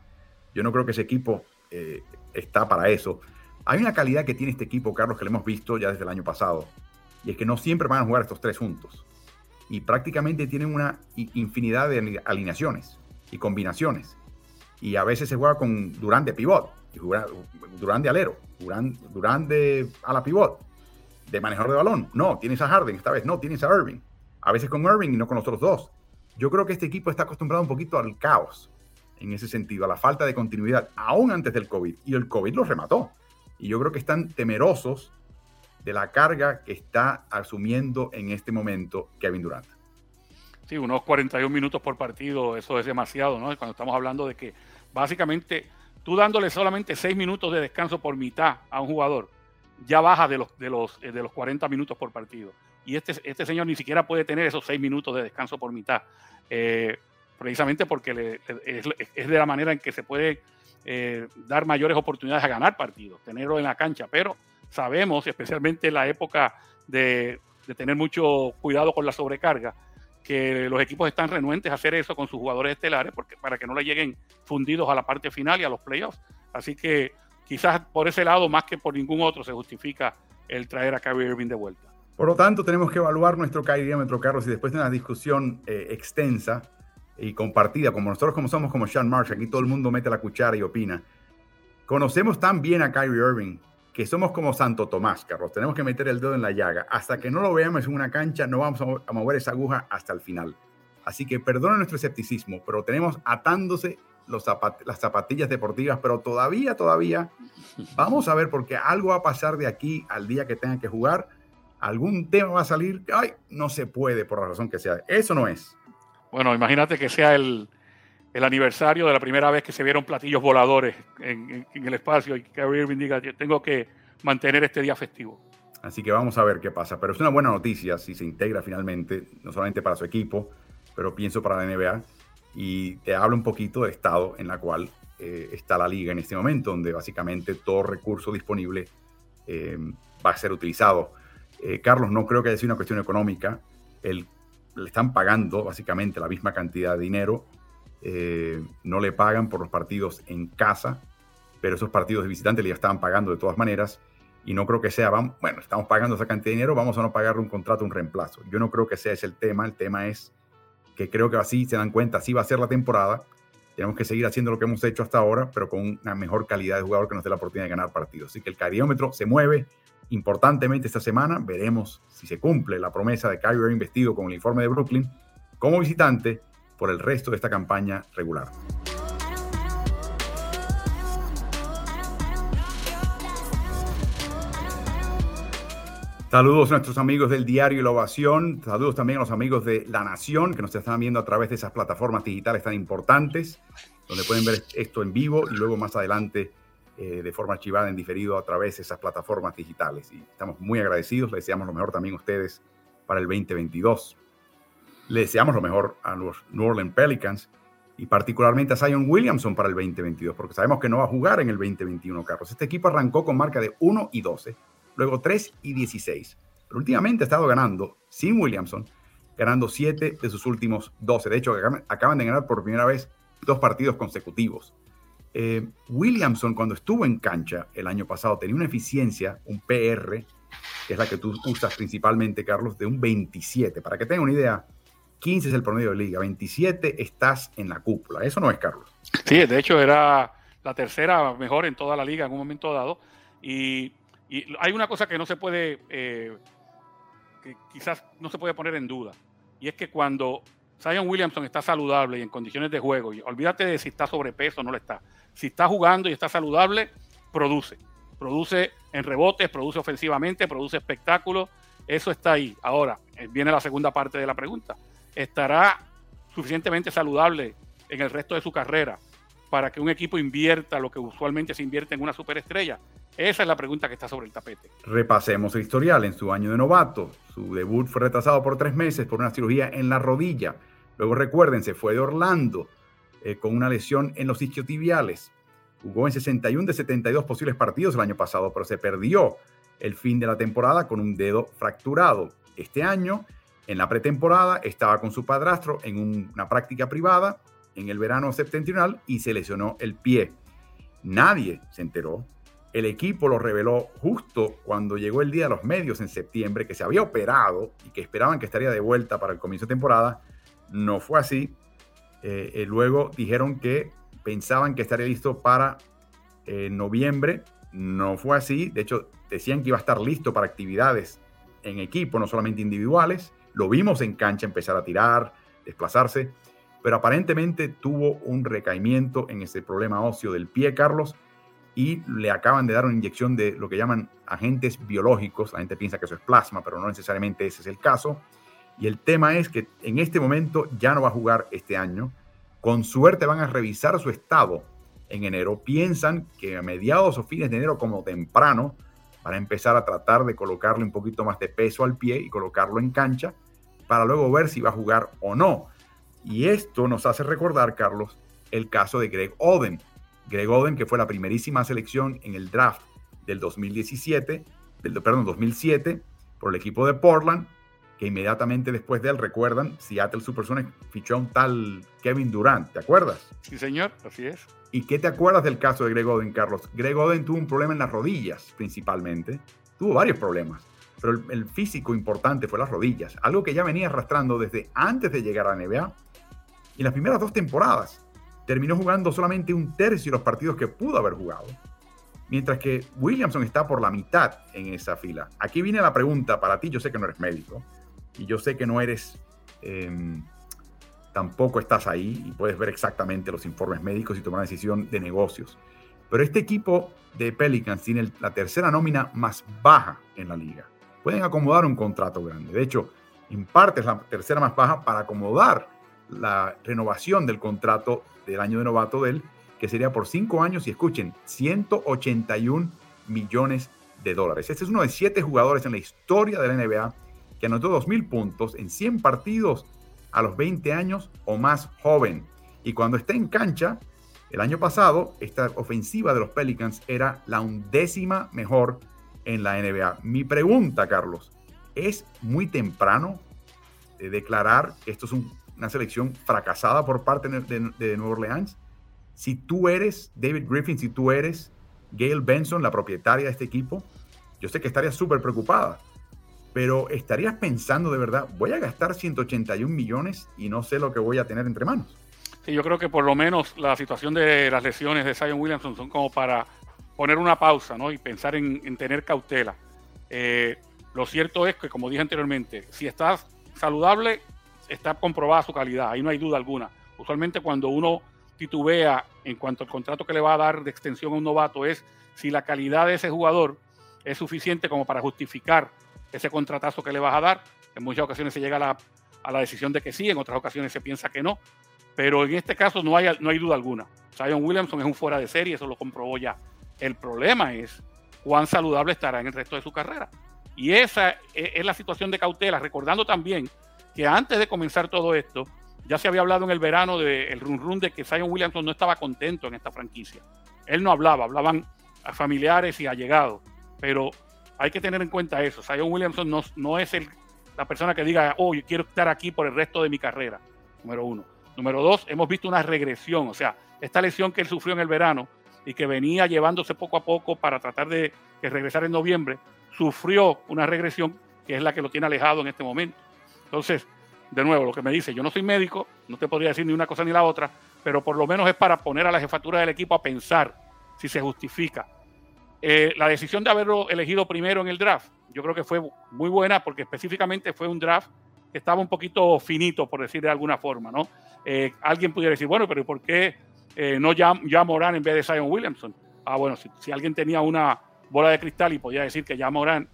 Yo no creo que ese equipo eh, está para eso. Hay una calidad que tiene este equipo, Carlos, que lo hemos visto ya desde el año pasado. Y es que no siempre van a jugar estos tres juntos. Y prácticamente tienen una infinidad de alineaciones y combinaciones. Y a veces se juega con Durán de pivot, y Durán de alero, Durán, Durán de ala pivot, de manejador de balón. No, tienes a Harden, esta vez no, tienes a Irving. A veces con Irving y no con los otros dos. Yo creo que este equipo está acostumbrado un poquito al caos en ese sentido, a la falta de continuidad, aún antes del COVID. Y el COVID los remató. Y yo creo que están temerosos de la carga que está asumiendo en este momento Kevin Durant. Sí, unos 41 minutos por partido, eso es demasiado, ¿no? Cuando estamos hablando de que básicamente tú dándole solamente 6 minutos de descanso por mitad a un jugador, ya baja de los, de los, eh, de los 40 minutos por partido. Y este, este señor ni siquiera puede tener esos 6 minutos de descanso por mitad, eh, precisamente porque es, de la manera en que se puede eh, dar mayores oportunidades a ganar partidos, tenerlo en la cancha. Pero sabemos, especialmente en la época de, de tener mucho cuidado con la sobrecarga, que los equipos están renuentes a hacer eso con sus jugadores estelares porque, para que no le lleguen fundidos a la parte final y a los playoffs. Así que quizás por ese lado, más que por ningún otro, se justifica el traer a Kyrie Irving de vuelta. Por lo tanto, tenemos que evaluar nuestro Kyrie-metro, Carlos, y después de una discusión eh, extensa y compartida, como nosotros como somos como Sean Marsh, aquí todo el mundo mete la cuchara y opina. Conocemos tan bien a Kyrie Irving que somos como Santo Tomás, Carlos. Tenemos que meter el dedo en la llaga. Hasta que no lo veamos en una cancha, no vamos a mover esa aguja hasta el final. Así que perdona nuestro escepticismo, pero tenemos atándose los las zapatillas deportivas, pero todavía, todavía vamos a ver porque algo va a pasar de aquí al día que tenga que jugar. Algún tema va a salir, ay, no se puede por la razón que sea. Eso no es. Bueno, imagínate que sea el, el aniversario de la primera vez que se vieron platillos voladores en, en, el espacio y que Irving diga, tengo que mantener este día festivo. Así que vamos a ver qué pasa. Pero es una buena noticia si se integra finalmente, no solamente para su equipo, pero pienso para la NBA y te hablo un poquito del estado en la cual eh, está la liga en este momento, donde básicamente todo recurso disponible eh, va a ser utilizado. Eh, Carlos, no creo que haya sido una cuestión económica. El, le están pagando básicamente la misma cantidad de dinero. No le pagan por los partidos en casa, pero esos partidos de visitantes le estaban pagando de todas maneras. Y no creo que sea, vamos, bueno, estamos pagando esa cantidad de dinero, vamos a no pagarle un contrato, un reemplazo. Yo no creo que sea ese el tema. El tema es que creo que así se dan cuenta, así va a ser la temporada. Tenemos que seguir haciendo lo que hemos hecho hasta ahora, pero con una mejor calidad de jugador que nos dé la oportunidad de ganar partidos. Así que el cariómetro se mueve importantemente esta semana. Veremos si se cumple la promesa de Kyrie investido con el informe de Brooklyn como visitante por el resto de esta campaña regular. Saludos a nuestros amigos del diario La Ovación. Saludos también a los amigos de La Nación que nos están viendo a través de esas plataformas digitales tan importantes, donde pueden ver esto en vivo y luego más adelante eh, de forma archivada en diferido a través de esas plataformas digitales. Y estamos muy agradecidos. Les deseamos lo mejor también a ustedes para el 2022. Les deseamos lo mejor a los New Orleans Pelicans y particularmente a Zion Williamson para el 2022, porque sabemos que no va a jugar en el 2021, Carlos. Este equipo arrancó con marca de 1 y 12 luego 3 y 16. Pero últimamente ha estado ganando sin Williamson, ganando 7 de sus últimos 12. De hecho, acaban de ganar por primera vez dos partidos consecutivos. Eh, Williamson, cuando estuvo en cancha el año pasado, tenía una eficiencia, un PR, que es la que tú usas principalmente, Carlos, de un 27. Para que tengan una idea, 15 es el promedio de liga, 27 estás en la cúpula. Eso no es, Carlos. Sí, de hecho era la tercera mejor en toda la liga en un momento dado. Y hay una cosa que no se puede, eh, que quizás no se puede poner en duda, y es que cuando Zion Williamson está saludable y en condiciones de juego, y olvídate de si está sobrepeso o no lo está, si está jugando y está saludable, produce. Produce en rebotes, produce ofensivamente, produce espectáculos, eso está ahí. Ahora, eh, viene la segunda parte de la pregunta. ¿Estará suficientemente saludable en el resto de su carrera para que un equipo invierta lo que usualmente se invierte en una superestrella? Esa es la pregunta que está sobre el tapete. Repasemos el historial. En su año de novato, su debut fue retrasado por tres meses por una cirugía en la rodilla. Luego recuerden, se fue de Orlando eh, con una lesión en los isquiotibiales. Jugó en 61 de 72 posibles partidos el año pasado, pero se perdió el fin de la temporada con un dedo fracturado. Este año, en la pretemporada, estaba con su padrastro en una práctica privada en el verano septentrional y se lesionó el pie. Nadie se enteró. El equipo lo reveló justo cuando llegó el día de los medios en septiembre, que se había operado y que esperaban que estaría de vuelta para el comienzo de temporada. No fue así. Eh, eh, luego dijeron que pensaban que estaría listo para eh, noviembre. No fue así. De hecho, decían que iba a estar listo para actividades en equipo, no solamente individuales. Lo vimos en cancha empezar a tirar, desplazarse, pero aparentemente tuvo un recaimiento en ese problema óseo del pie, Carlos, y le acaban de dar una inyección de lo que llaman agentes biológicos. La gente piensa que eso es plasma, pero no necesariamente ese es el caso. Y el tema es que en este momento ya no va a jugar este año. Con suerte van a revisar su estado en enero. Piensan que a mediados o fines de enero, como temprano, para empezar a tratar de colocarle un poquito más de peso al pie y colocarlo en cancha para luego ver si va a jugar o no. Y esto nos hace recordar, Carlos, el caso de Greg Oden. Greg Oden, que fue la primerísima selección en el draft del 2017, del, perdón, 2007, por el equipo de Portland, que inmediatamente después de él, recuerdan, Seattle Supersonics fichó a un tal Kevin Durant, ¿te acuerdas? Sí, señor, así es. ¿Y qué te acuerdas del caso de Greg Oden, Carlos? Greg Oden tuvo un problema en las rodillas, principalmente. Tuvo varios problemas, pero el, físico importante fue las rodillas, algo que ya venía arrastrando desde antes de llegar a la NBA. Y en las primeras dos temporadas terminó jugando solamente un tercio de los partidos que pudo haber jugado. Mientras que Williamson está por la mitad en esa fila. Aquí viene la pregunta para ti, yo sé que no eres médico y yo sé que no eres... Em, tampoco estás ahí y puedes ver exactamente los informes médicos y tomar una decisión de negocios. Pero este equipo de Pelicans tiene la tercera nómina más baja en la liga. Pueden acomodar un contrato grande. De hecho, en parte es la tercera más baja para acomodar la renovación del contrato del año de novato de él, que sería por cinco años y escuchen, 181 millones de dólares. Este es uno de siete jugadores en la historia de la NBA que anotó 2.000 puntos en 100 partidos a los 20 años o más joven. Y cuando está en cancha, el año pasado, esta ofensiva de los Pelicans era la undécima mejor en la NBA. Mi pregunta, Carlos, ¿es muy temprano de declarar que esto es una selección fracasada por parte de, Nueva Orleans? Si tú eres David Griffin, si tú eres Gail Benson, la propietaria de este equipo, yo sé que estarías súper preocupada pero estarías pensando de verdad, voy a gastar 181 millones y no sé lo que voy a tener entre manos. Sí, yo creo que por lo menos la situación de las lesiones de Zion Williamson son como para poner una pausa ¿no? y pensar en, tener cautela. Eh, lo cierto es que, como dije anteriormente, si estás saludable, está comprobada su calidad, ahí no hay duda alguna. Usualmente cuando uno titubea en cuanto al contrato que le va a dar de extensión a un novato es si la calidad de ese jugador es suficiente como para justificar ese contratazo que le vas a dar. En muchas ocasiones se llega a la, a la decisión de que sí, en otras ocasiones se piensa que no. Pero en este caso no hay, no hay duda alguna. Zion Williamson es un fuera de serie, eso lo comprobó ya. El problema es cuán saludable estará en el resto de su carrera. Y esa e, es, la situación de cautela, recordando también que antes de comenzar todo esto, ya se había hablado en el verano del run run de que Zion Williamson no estaba contento en esta franquicia. Él no hablaba, hablaban a familiares y allegados, pero hay que tener en cuenta eso. Zion Williamson no, no es la persona que diga, oh, yo quiero estar aquí por el resto de mi carrera. Número uno. Número dos, hemos visto una regresión. O sea, esta lesión que él sufrió en el verano y que venía llevándose poco a poco para tratar de, regresar en noviembre, sufrió una regresión que es la que lo tiene alejado en este momento. Entonces, de nuevo, lo que me dice, yo no soy médico, no te podría decir ni una cosa ni la otra, pero por lo menos es para poner a la jefatura del equipo a pensar si se justifica eh, la decisión de haberlo elegido primero en el draft, yo creo que fue muy buena porque específicamente fue un draft que estaba un poquito finito, por decir de alguna forma, ¿no? Eh, alguien pudiera decir, bueno, pero ¿por qué eh, no ya, ya Morán en vez de Zion Williamson? Ah, bueno, si, alguien tenía una bola de cristal y podía decir que ya Morán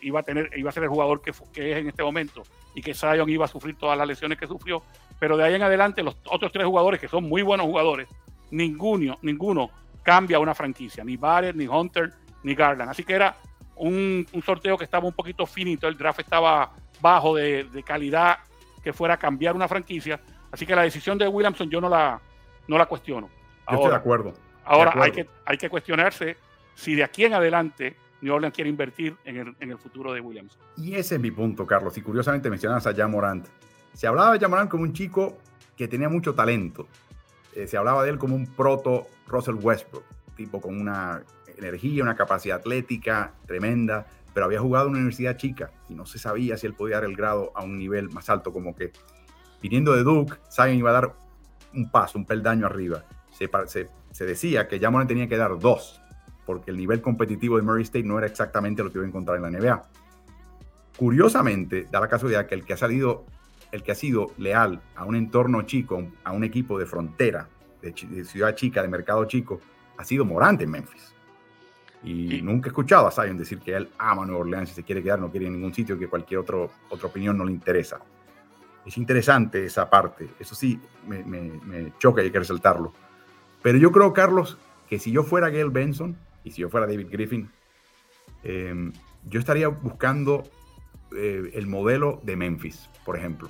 iba, a tener, iba a ser el jugador que, que es en este momento y que Zion iba a sufrir todas las lesiones que sufrió, pero de ahí en adelante los otros tres jugadores que son muy buenos jugadores, ninguno, ninguno cambia una franquicia, ni Barrett, ni Hunter, ni Garland. Así que era un, sorteo que estaba un poquito finito, el draft estaba bajo de, calidad que fuera a cambiar una franquicia. Así que la decisión de Williamson yo no la, no la cuestiono. Ahora, estoy de acuerdo. Ahora Hay, que, hay que cuestionarse si de aquí en adelante New Orleans quiere invertir en el, en el futuro de Williamson. Y ese es mi punto, Carlos. Y curiosamente mencionas a Jan Morant. Se hablaba de Jan Morant como un chico que tenía mucho talento, eh, se hablaba de él como un proto Russell Westbrook, tipo con una energía, una capacidad atlética tremenda, pero había jugado en una universidad chica y no se sabía si él podía dar el grado a un nivel más alto, como que viniendo de Duke, Zion iba a dar un paso, un peldaño arriba. Se, se, decía que Jamoran tenía que dar dos, porque el nivel competitivo de Murray State no era exactamente lo que iba a encontrar en la NBA. Curiosamente, da la casualidad que el que ha salido el que ha sido leal a un entorno chico, a un equipo de frontera, de, ciudad chica, de mercado chico, ha sido Morante en Memphis. Y, nunca he escuchado a Zion decir que él ama Nueva Orleans y se quiere quedar, no quiere en ningún sitio, que cualquier otro, otra opinión no le interesa. Es interesante esa parte, eso sí, me, choca y hay que resaltarlo. Pero yo creo, Carlos, que si yo fuera Gail Benson y si yo fuera David Griffin, em, yo estaría buscando eh, el modelo de Memphis, por ejemplo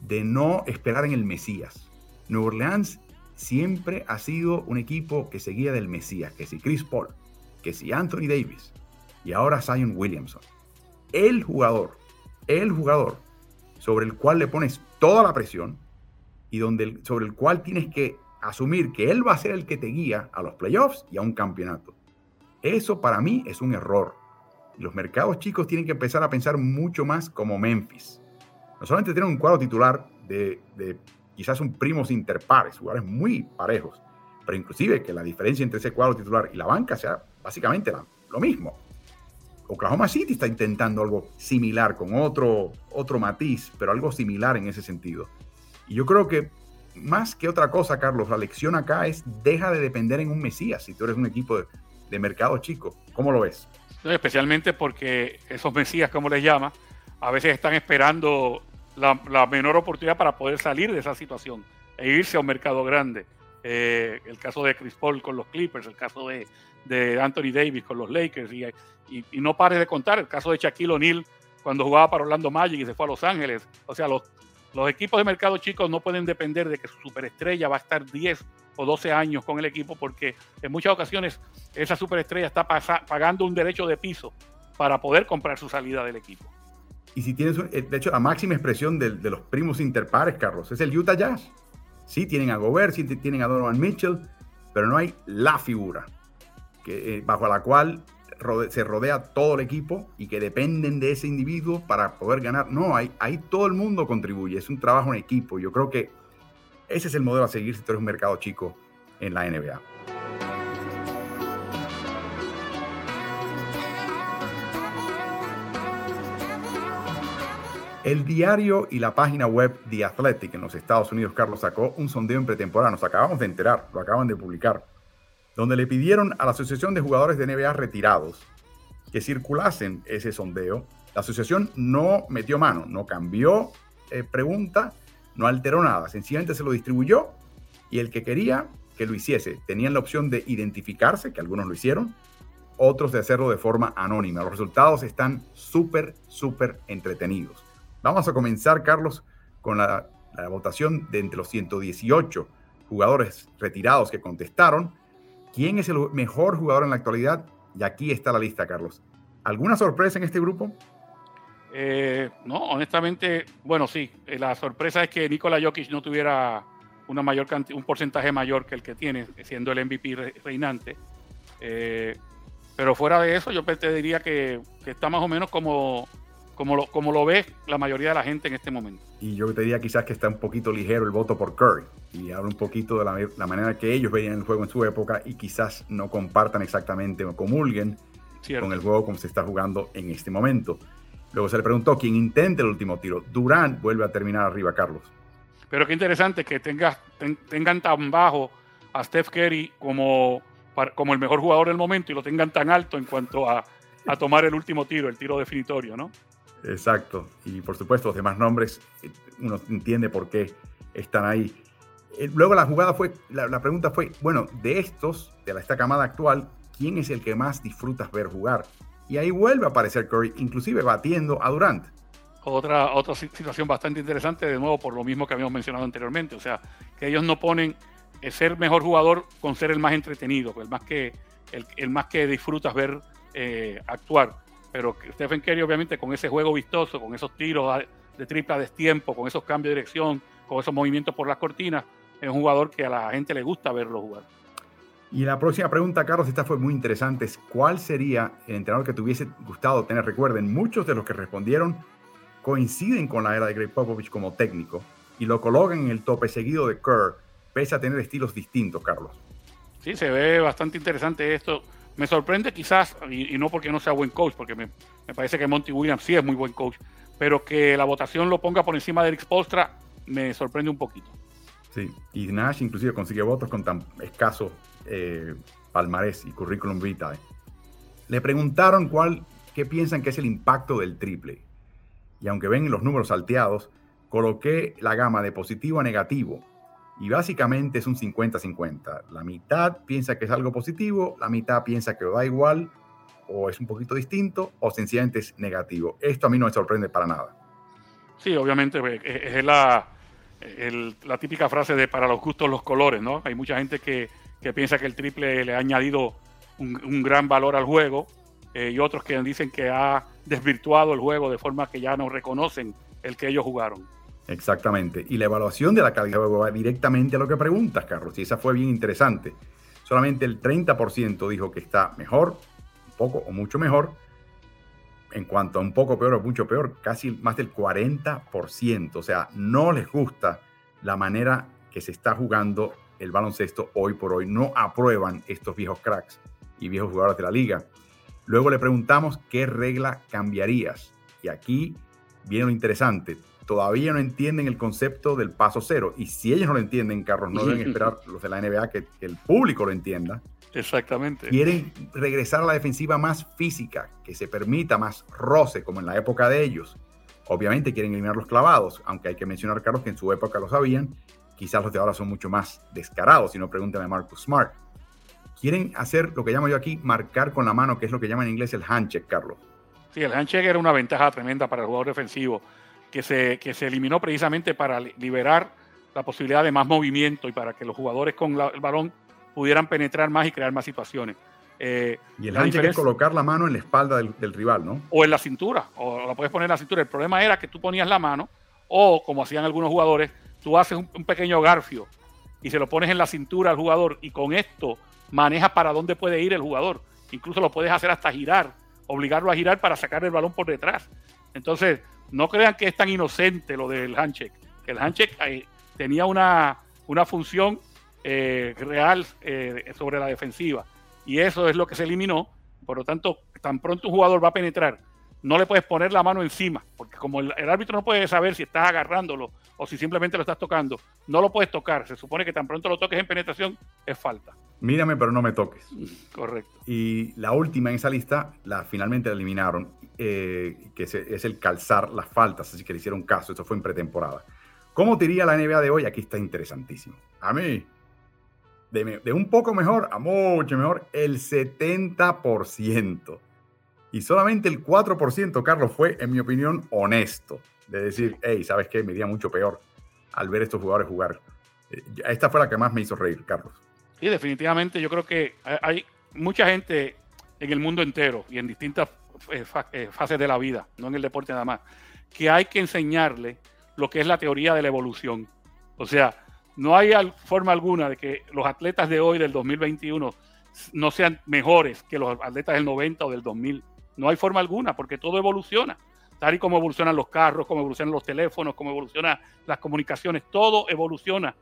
de no esperar en el Mesías. Nueva Orleans siempre ha sido un equipo que seguía del Mesías, que si Chris Paul, que si Anthony Davis y ahora Zion Williamson. El jugador, el jugador sobre el cual le pones toda la presión y donde, sobre el cual tienes que asumir que él va a ser el que te guía a los playoffs y a un campeonato. Eso para mí es un error. Los mercados chicos tienen que empezar a pensar mucho más como Memphis no solamente tienen un cuadro titular de, quizás un primos interpares, jugadores muy parejos, pero inclusive que la diferencia entre ese cuadro titular y la banca sea básicamente lo mismo. Oklahoma City está intentando algo similar, con otro, otro matiz, pero algo similar en ese sentido. Y yo creo que más que otra cosa, Carlos, la lección acá es deja de depender en un Mesías si tú eres un equipo de, de mercado chico. ¿Cómo lo ves? especialmente porque esos Mesías, como les llama, a veces están esperando la, menor oportunidad para poder salir de esa situación e irse a un mercado grande. Eh, el caso de Chris Paul con los Clippers, el caso de, de Anthony Davis con los Lakers, y, y, no pares de contar el caso de Shaquille O'Neal cuando jugaba para Orlando Magic y se fue a Los Ángeles. O sea, los, los equipos de mercado chicos no pueden depender de que su superestrella va a estar 10 o 12 años con el equipo, porque en muchas ocasiones esa superestrella está pagando un derecho de piso para poder comprar su salida del equipo. Y si tienes, eh, de hecho, la máxima expresión de, los primos interpares, Carlos, es el Utah Jazz. Sí, tienen a Gobert, sí tienen a Donovan Mitchell, pero no hay la figura que, eh, bajo la cual se rodea todo el equipo y que dependen de ese individuo para poder ganar. No, ahí, ahí todo el mundo contribuye, es un trabajo en equipo. Yo creo que ese es el modelo a seguir si tú eres un mercado chico en la NBA. El diario y la página web The Athletic en los Estados Unidos, Carlos, sacó un sondeo en pretemporada. Nos acabamos de enterar, lo acaban de publicar, donde le pidieron a la Asociación de Jugadores de NBA retirados que circulasen ese sondeo. La asociación no metió mano, no cambió eh, pregunta, no alteró nada, sencillamente se lo distribuyó y el que quería que lo hiciese tenían la opción de identificarse, que algunos lo hicieron, otros de hacerlo de forma anónima. Los resultados están súper, súper entretenidos. Vamos a comenzar, Carlos, con la, votación de entre los 118 jugadores retirados que contestaron. ¿Quién es el mejor jugador en la actualidad? Y aquí está la lista, Carlos. ¿Alguna sorpresa en este grupo? Eh, no, honestamente, bueno, sí. Eh, la sorpresa es que Nikola Jokic no tuviera un porcentaje mayor que el que tiene, siendo el MVP reinante. Eh, pero fuera de eso, yo te diría que, está más o menos como, como lo, como lo ve la mayoría de la gente en este momento. Y yo te diría quizás que está un poquito ligero el voto por Curry y habla un poquito de la, manera que ellos veían el juego en su época y quizás no compartan exactamente o comulguen con el juego como se está jugando en este momento. Luego se le preguntó quién intente el último tiro. Durant vuelve a terminar arriba, Carlos. Pero qué interesante que tenga, tengan tan bajo a Steph Curry como, como el mejor jugador del momento y lo tengan tan alto en cuanto a, a tomar el último tiro, el tiro definitorio, ¿no? Exacto. Y por supuesto, los demás nombres, eh, uno entiende por qué están ahí. Eh, luego la jugada fue, la, pregunta fue, bueno, de estos, de esta camada actual, ¿quién es el que más disfrutas ver jugar? Y ahí vuelve a aparecer Curry, inclusive batiendo a Durant. Otra, otra situación bastante interesante, de nuevo, por lo mismo que habíamos mencionado anteriormente. O sea, que ellos no ponen el ser mejor jugador con ser el más entretenido, el más que, el, más que disfrutas ver eh, actuar pero Stephen Curry obviamente con ese juego vistoso, con esos tiros de triple a destiempo, con esos cambios de dirección, con esos movimientos por las cortinas, es un jugador que a la gente le gusta verlo jugar. Y la próxima pregunta, Carlos, esta fue muy interesante. ¿Cuál sería el entrenador que te hubiese gustado tener? Recuerden, muchos de los que respondieron coinciden con la era de Greg Popovich como técnico y lo colocan en el tope seguido de Kerr, pese a tener estilos distintos, Carlos. Sí, se ve bastante interesante esto. Me sorprende quizás, y, no porque no sea buen coach, porque me, parece que Monty Williams sí es muy buen coach, pero que la votación lo ponga por encima de Eric Postra me sorprende un poquito. Sí, y Nash inclusive consigue votos con tan escaso eh, palmarés y currículum vitae. Le preguntaron cuál, qué piensan que es el impacto del triple. Y aunque ven los números salteados, coloqué la gama de positivo a negativo y básicamente es un 50-50. La mitad piensa que es algo positivo, la mitad piensa que lo da igual, o es un poquito distinto, o sencillamente es negativo. Esto a mí no me sorprende para nada. Sí, obviamente pues, es la, la típica frase de para los gustos los colores, ¿no? Hay mucha gente que, piensa que el triple le ha añadido un, gran valor al juego eh, y otros que dicen que ha desvirtuado el juego de forma que ya no reconocen el que ellos jugaron. Exactamente. Y la evaluación de la calidad va directamente a lo que preguntas, Carlos. Y esa fue bien interesante. Solamente el 30% dijo que está mejor, un poco o mucho mejor. En cuanto a un poco peor o mucho peor, casi más del 40%. O sea, no les gusta la manera que se está jugando el baloncesto hoy por hoy. No aprueban estos viejos cracks y viejos jugadores de la liga. Luego le preguntamos qué regla cambiarías. Y aquí viene lo interesante todavía no entienden el concepto del paso cero. Y si ellos no lo entienden, Carlos, no deben esperar los de la NBA que, el público lo entienda. Exactamente. Quieren regresar a la defensiva más física, que se permita más roce, como en la época de ellos. Obviamente quieren eliminar los clavados, aunque hay que mencionar, Carlos, que en su época lo sabían. Quizás los de ahora son mucho más descarados, si no preguntan a Marcus Smart. Quieren hacer lo que llamo yo aquí marcar con la mano, que es lo que llaman en inglés el handshake, Carlos. Sí, el handshake era una ventaja tremenda para el jugador defensivo que se, que se eliminó precisamente para liberar la posibilidad de más movimiento y para que los jugadores con el balón pudieran penetrar más y crear más situaciones. Eh, y el handshake es colocar la mano en la espalda del, rival, ¿no? O en la cintura, o la puedes poner en la cintura. El problema era que tú ponías la mano, o como hacían algunos jugadores, tú haces un, un pequeño garfio y se lo pones en la cintura al jugador y con esto manejas para dónde puede ir el jugador. Incluso lo puedes hacer hasta girar, obligarlo a girar para sacar el balón por detrás. Entonces, no crean que es tan inocente lo del handshake. Que el handshake eh, tenía una, una función eh, real eh, sobre la defensiva. Y eso es lo que se eliminó. Por lo tanto, tan pronto un jugador va a penetrar, no le puedes poner la mano encima, porque como el, árbitro no puede saber si estás agarrándolo o si simplemente lo estás tocando, no lo puedes tocar. Se supone que tan pronto lo toques en penetración es falta. Mírame, pero no me toques. Correcto. Y la última en esa lista, la finalmente la eliminaron, eh, que es, el calzar las faltas, así que le hicieron caso. Eso fue en pretemporada. ¿Cómo te diría la NBA de hoy? Aquí está interesantísimo. A mí, de, un poco mejor a mucho mejor, el 70%. Y solamente el 4%, Carlos, fue, en mi opinión, honesto. De decir, hey, ¿sabes qué? Me iría mucho peor al ver estos jugadores jugar. Eh, esta fue la que más me hizo reír, Carlos. Sí, definitivamente. Yo creo que hay mucha gente en el mundo entero y en distintas eh, eh, fases de la vida, no en el deporte nada más, que hay que enseñarle lo que es la teoría de la evolución. O sea, no hay forma alguna de que los atletas de hoy, del 2021, no sean mejores que los atletas del 90 o del 2000. No hay forma alguna, porque todo evoluciona. tal y como evolucionan los carros, como evolucionan los teléfonos, como evolucionan las comunicaciones, todo evoluciona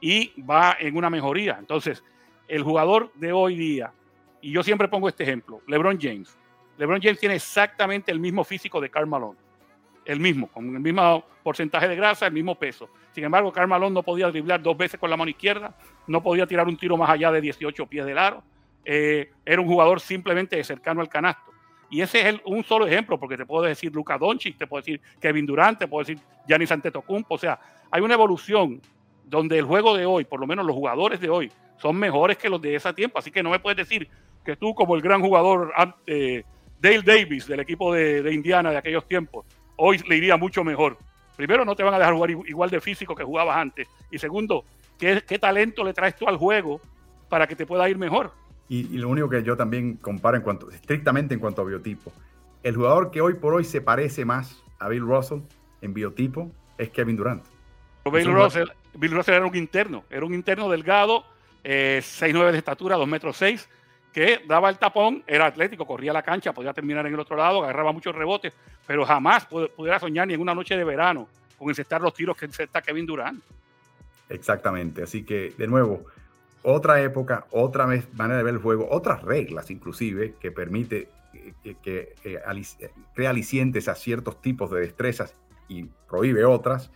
y va en una mejoría. Entonces, el jugador de hoy día, y yo siempre pongo este ejemplo, LeBron James. LeBron James tiene exactamente el mismo físico de Karl Malone, el mismo, con el mismo porcentaje de grasa, el mismo peso. Sin embargo, Karl Malone no podía driblar dos veces con la mano izquierda, no podía tirar un tiro más allá de 18 pies de aro. Eh, era un jugador simplemente cercano al canasto. Y ese es un solo ejemplo, porque te puedo decir Luca Doncic, te puedo decir Kevin Durant, te puedo decir Giannis Antetokounmpo. O sea, hay una evolución donde el juego de hoy, por lo menos los jugadores de hoy, son mejores que los de ese tiempo. Así que no me puedes decir que tú, como el gran jugador eh, Dale Davis del equipo de, Indiana de aquellos tiempos, hoy le iría mucho mejor. Primero, no te van a dejar jugar igual de físico que jugabas antes. Y segundo, ¿qué, qué talento le traes tú al juego para que te pueda ir mejor? Y, lo único que yo también comparo en cuanto, estrictamente en cuanto a biotipo, el jugador que hoy por hoy se parece más a Bill Russell en biotipo es Kevin Durant. Bill Russell, Bill Russell era un interno, era un interno delgado, eh, 6'9 de estatura, 2 metros 6, que daba el tapón, era atlético, corría la cancha, podía terminar en el otro lado, agarraba muchos rebotes, pero jamás pudiera soñar ni en una noche de verano con encestar los tiros que encesta Kevin Durant. Exactamente, así que de nuevo, otra época, otra manera de ver el juego, otras reglas inclusive que permite que, que, crea alicientes a ciertos tipos de destrezas y prohíbe otras.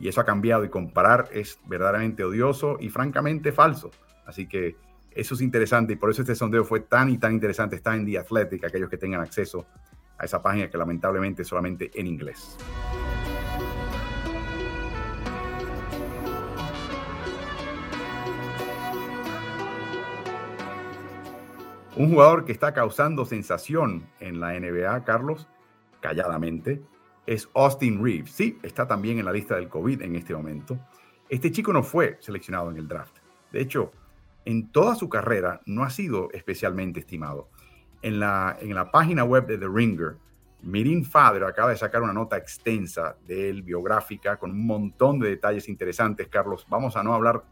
Y eso ha cambiado y comparar es verdaderamente odioso y francamente falso. Así que eso es interesante y por eso este sondeo fue tan y tan interesante. Está en The Athletic, aquellos que tengan acceso a esa página que lamentablemente es solamente en inglés. Un jugador que está causando sensación en la NBA, Carlos, calladamente, es Austin Reeves. Sí, está también en la lista del COVID en este momento. Este chico no fue seleccionado en el draft. De hecho, en toda su carrera no ha sido especialmente estimado. En la, en la página web de The Ringer, Mirin Fader acaba de sacar una nota extensa de él, biográfica, con un montón de detalles interesantes, Carlos. Vamos a no hablar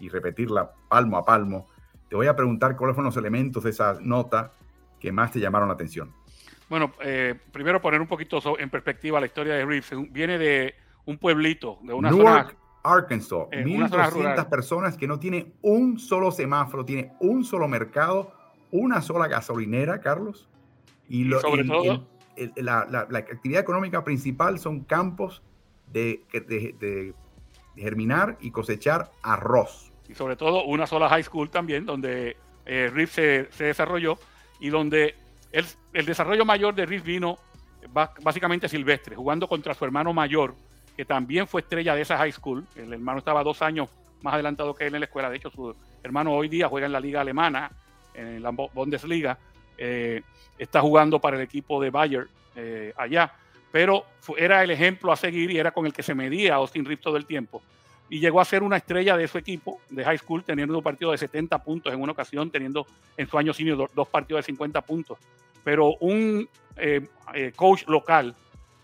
y repetirla palmo a palmo, te voy a preguntar cuáles fueron los elementos de esa nota que más te llamaron la atención. Bueno, eh, primero poner un poquito en perspectiva la historia de Reeves. Viene de un pueblito, de una Newark, Arkansas. 1.200 personas que no tiene un solo semáforo, tiene un solo mercado, una sola gasolinera, Carlos. Y, lo, sobre todo, la, actividad económica principal son campos de, de germinar y cosechar arroz y sobre todo una sola high school también, donde eh, se, desarrolló y donde el, desarrollo mayor de Riff vino básicamente silvestre, jugando contra su hermano mayor, que también fue estrella de esa high school. El hermano estaba dos años más adelantado que él en la escuela. De hecho, su hermano hoy día juega en la liga alemana, en la Bundesliga. Eh, está jugando para el equipo de Bayer eh, allá. Pero era el ejemplo a seguir y era con el que se medía Austin Riff todo el tiempo y llegó a ser una estrella de su equipo de high school, teniendo un partido de 70 puntos en una ocasión, teniendo en su año senior dos, partidos de 50 puntos. Pero un eh, eh, coach local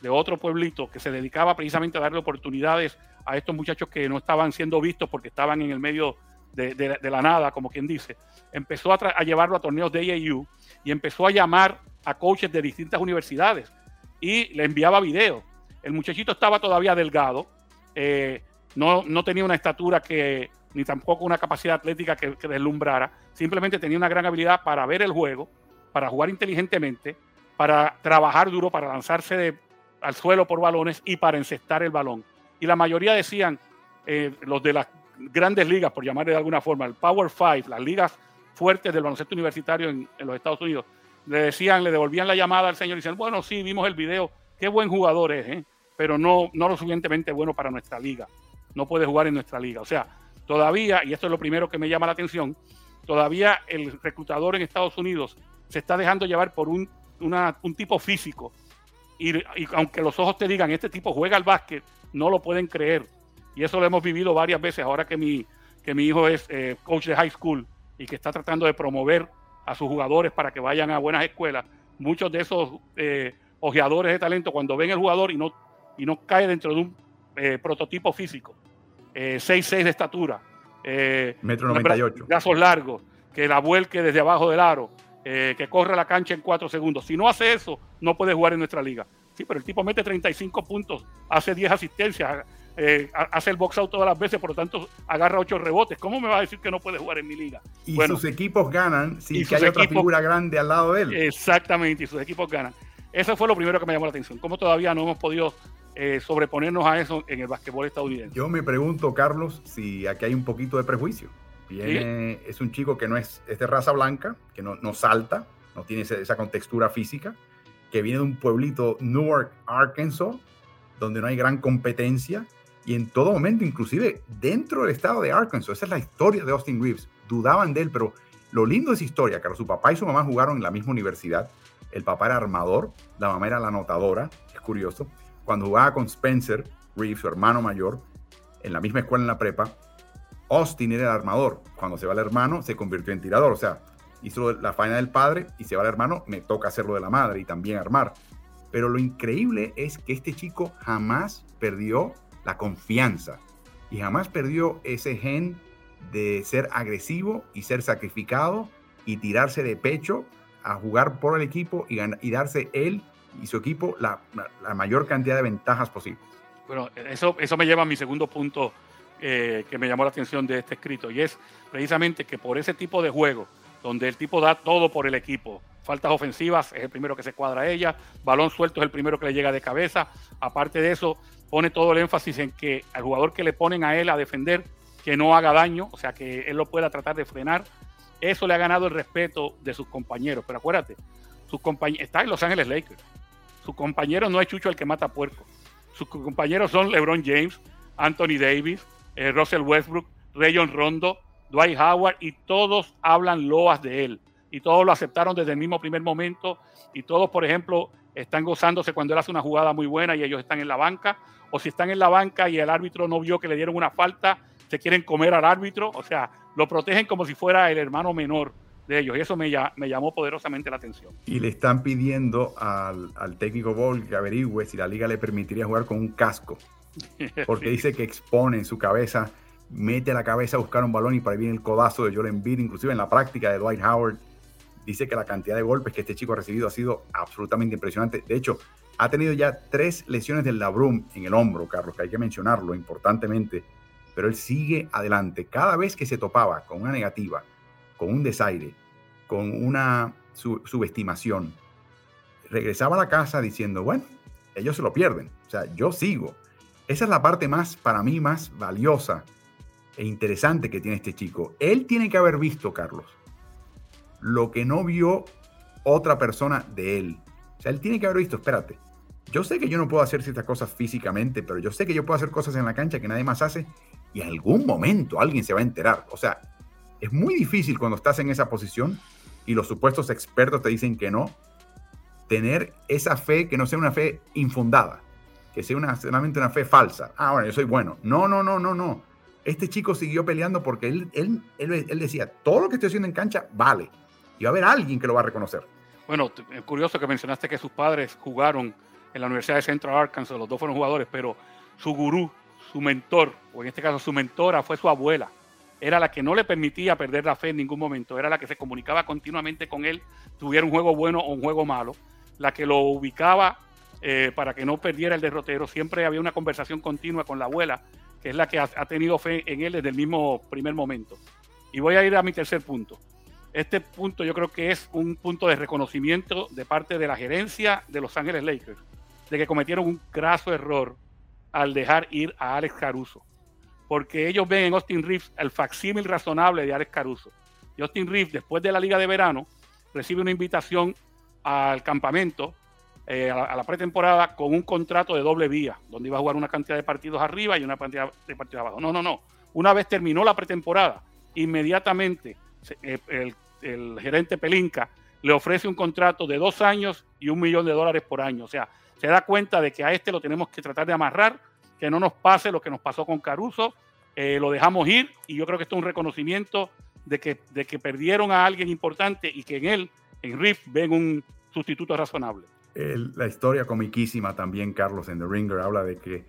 de otro pueblito que se dedicaba precisamente a darle oportunidades a estos muchachos que no estaban siendo vistos porque estaban en el medio de, la nada, como quien dice, empezó a, llevarlo a torneos de AAU y empezó a llamar a coaches de distintas universidades y le enviaba videos. El muchachito estaba todavía delgado, eh, no, tenía una estatura que, ni tampoco una capacidad atlética que, deslumbrara. Simplemente tenía una gran habilidad para ver el juego, para jugar inteligentemente, para trabajar duro, para lanzarse al suelo por balones y para encestar el balón. Y la mayoría decían, eh, los de las grandes ligas, por llamarle de alguna forma, el Power Five, las ligas fuertes del baloncesto universitario en, los Estados Unidos, le decían, le devolvían la llamada al señor y decían, bueno, sí, vimos el video, qué buen jugador es, ¿eh? pero no, no lo suficientemente bueno para nuestra liga no puede jugar en nuestra liga. O sea, todavía, y esto es lo primero que me llama la atención, todavía el reclutador en Estados Unidos se está dejando llevar por un, tipo físico. Y, aunque los ojos te digan, este tipo juega al básquet, no lo pueden creer. Y eso lo hemos vivido varias veces ahora que mi, que mi hijo es eh, coach de high school y que está tratando de promover a sus jugadores para que vayan a buenas escuelas. Muchos de esos eh, ojeadores de talento, cuando ven el jugador y no, y no cae dentro de un eh, prototipo físico, 6'6 eh, de estatura, eh, metro 98, brazos largos, que la vuelque desde abajo del aro, que corre la cancha en cuatro segundos. Si no hace eso, no puede jugar en nuestra liga. Sí, pero el tipo mete 35 puntos, hace 10 asistencias, eh, hace el box out todas las veces, por lo tanto agarra 8 rebotes. ¿Cómo me va a decir que no puede jugar en mi liga? Y sus equipos ganan sin que haya otra figura grande al lado de él. Exactamente, y sus equipos ganan. Eso fue lo primero que me llamó la atención. ¿Cómo todavía no hemos podido eh, sobreponernos a eso en el basquetbol estadounidense? Yo me pregunto, Carlos, si aquí hay un poquito de prejuicio. Es un chico que no es, de raza blanca, que no, no salta, no tiene esa contextura física, que viene de un pueblito, Newark, Arkansas, donde no hay gran competencia y en todo momento, inclusive dentro del estado de Arkansas, esa es la historia de Austin Reeves, dudaban de él, pero lo lindo de esa historia, que su papá y su mamá jugaron en la misma universidad, el papá era armador, la mamá era la anotadora, es curioso, cuando jugaba con Spencer Reeves, su hermano mayor, en la misma escuela en la prepa, Austin era el armador, cuando se va el hermano se convirtió en tirador, o sea, hizo la faena del padre y se va el hermano, me toca hacerlo de la madre y también armar. Pero lo increíble es que este chico jamás perdió la confianza y jamás perdió ese gen de ser agresivo y ser sacrificado y tirarse de pecho a jugar por el equipo y, y darse él y su equipo la, mayor cantidad de ventajas posibles. Bueno, eso, eso me lleva a mi segundo punto eh, que me llamó la atención de este escrito y es precisamente que por ese tipo de juego, donde el tipo da todo por el equipo, faltas ofensivas es el primero que se cuadra a ella, balón suelto es el primero que le llega de cabeza, aparte de eso, pone todo el énfasis en que al jugador que le ponen a él a defender, que no haga daño, o sea, que él lo pueda tratar de frenar. Eso le ha ganado el respeto de sus compañeros. Pero acuérdate, sus compañeros, está en Los Ángeles Lakers. Su compañero no es Chucho el que mata puerco. Sus compañeros son LeBron James, Anthony Davis, eh, Russell Westbrook, Rayon Rondo, Dwight Howard, y todos hablan loas de él. Y todos lo aceptaron desde el mismo primer momento. Y todos, por ejemplo, están gozándose cuando él hace una jugada muy buena y ellos están en la banca, o si están en la banca y el árbitro no vio que le dieron una falta, se quieren comer al árbitro, o sea, lo protegen como si fuera el hermano menor de ellos, y eso me, me llamó poderosamente la atención. Y le están pidiendo al, al técnico Ball que averigüe si la liga le permitiría jugar con un casco, <laughs> porque dice que expone en su cabeza, mete la cabeza a buscar un balón y para ahí viene el codazo de Joel Embiid, inclusive en la práctica de Dwight Howard, dice que la cantidad de golpes que este chico ha recibido ha sido absolutamente impresionante. De hecho, ha tenido ya tres lesiones del labrum en el hombro, Carlos, que hay que mencionarlo importantemente, pero él sigue adelante. Cada vez que se topaba con una negativa, con un desaire, con una subestimación, regresaba a la casa diciendo, bueno, ellos se lo pierden, o sea, yo sigo. Esa es la parte más, para mí, más valiosa e interesante que tiene este chico. Él tiene que haber visto, Carlos, lo que no vio otra persona de él. O sea, él tiene que haber visto, espérate, yo sé que yo no puedo hacer ciertas cosas físicamente, pero yo sé que yo puedo hacer cosas en la cancha que nadie más hace y en algún momento alguien se va a enterar. O sea, es muy difícil cuando estás en esa posición y los supuestos expertos te dicen que no, tener esa fe que no sea una fe infundada, que sea una, solamente una fe falsa. Ah, bueno, yo soy bueno. No, no, no, no, no. Este chico siguió peleando porque él, él, él, él decía, todo lo que estoy haciendo en cancha vale y va a haber alguien que lo va a reconocer. Bueno, es curioso que mencionaste que sus padres jugaron en la Universidad de Central Arkansas, los dos fueron jugadores, pero su gurú, su mentor, o en este caso su mentora, fue su abuela. Era la que no le permitía perder la fe en ningún momento, era la que se comunicaba continuamente con él, tuviera un juego bueno o un juego malo, la que lo ubicaba eh, para que no perdiera el derrotero. Siempre había una conversación continua con la abuela, que es la que ha tenido fe en él desde el mismo primer momento. Y voy a ir a mi tercer punto. Este punto yo creo que es un punto de reconocimiento de parte de la gerencia de Los Ángeles Lakers, de que cometieron un graso error al dejar ir a Alex Caruso, porque ellos ven en Austin Reeves el facsímil razonable de Alex Caruso. Y Austin Reeves, después de la liga de verano, recibe una invitación al campamento, eh, a la, pretemporada, con un contrato de doble vía, donde iba a jugar una cantidad de partidos arriba y una cantidad de partidos abajo. No, no, no. Una vez terminó la pretemporada, inmediatamente eh, el el gerente Pelinka le ofrece un contrato de dos años y un millón de dólares por año. O sea, se da cuenta de que a este lo tenemos que tratar de amarrar, que no nos pase lo que nos pasó con Caruso, eh, lo dejamos ir y yo creo que esto es un reconocimiento de que, de que perdieron a alguien importante y que en él, en Riff, ven un sustituto razonable. la historia comiquísima también, Carlos, en The Ringer, habla de que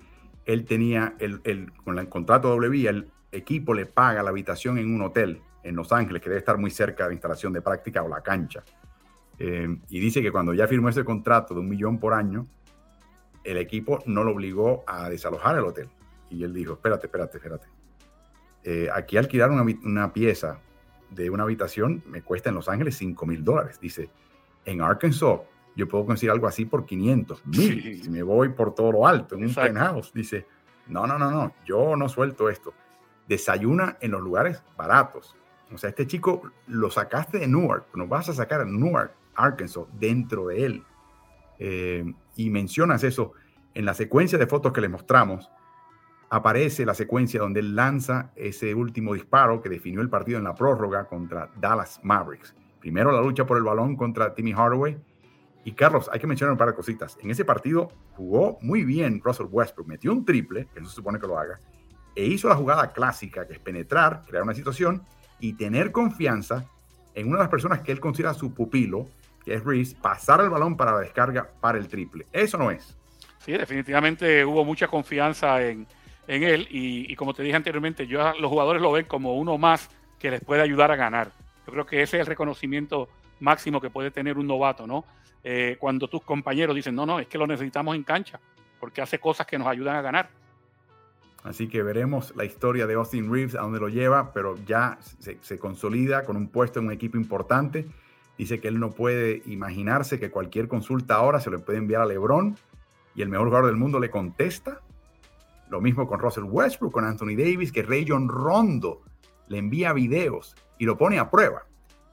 él tenía, el, el, con el contrato vía, el equipo le paga la habitación en un hotel en Los Ángeles, que debe estar muy cerca de la instalación de práctica o la cancha. Eh, y dice que cuando ya firmó ese contrato de un millón por año, el equipo no lo obligó a desalojar el hotel. Y él dijo, espérate, espérate, espérate. Eh, aquí alquilar una, una, pieza de una habitación me cuesta en Los Ángeles 5 mil dólares. Dice, en Arkansas yo puedo conseguir algo así por 500 mil. Si me voy por todo lo alto, en un penthouse. Dice, no, no, no, no, yo no suelto esto. Desayuna en los lugares baratos. O sea, este chico lo sacaste de Newark, nos vas a sacar a Newark, Arkansas, dentro de él. Eh, y mencionas eso en la secuencia de fotos que le mostramos. Aparece la secuencia donde él lanza ese último disparo que definió el partido en la prórroga contra Dallas Mavericks. Primero la lucha por el balón contra Timmy Hardaway. Y Carlos, hay que mencionar un par de cositas. En ese partido jugó muy bien Russell Westbrook. Metió un triple, que no se supone que lo haga, e hizo la jugada clásica, que es penetrar, crear una situación y tener confianza en una de las personas que él considera su pupilo, que es Reese, pasar el balón para la descarga para el triple. Eso no es. Sí, definitivamente hubo mucha confianza en, él y, como te dije anteriormente, yo los jugadores lo ven como uno más que les puede ayudar a ganar. Yo creo que ese es el reconocimiento máximo que puede tener un novato, ¿no? Eh, cuando tus compañeros dicen, no, no, es que lo necesitamos en cancha, porque hace cosas que nos ayudan a ganar. Así que veremos la historia de Austin Reeves a dónde lo lleva, pero ya se, consolida con un puesto en un equipo importante. Dice que él no puede imaginarse que cualquier consulta ahora se le puede enviar a LeBron y el mejor jugador del mundo le contesta. Lo mismo con Russell Westbrook, con Anthony Davis, que Ray John Rondo le envía videos y lo pone a prueba.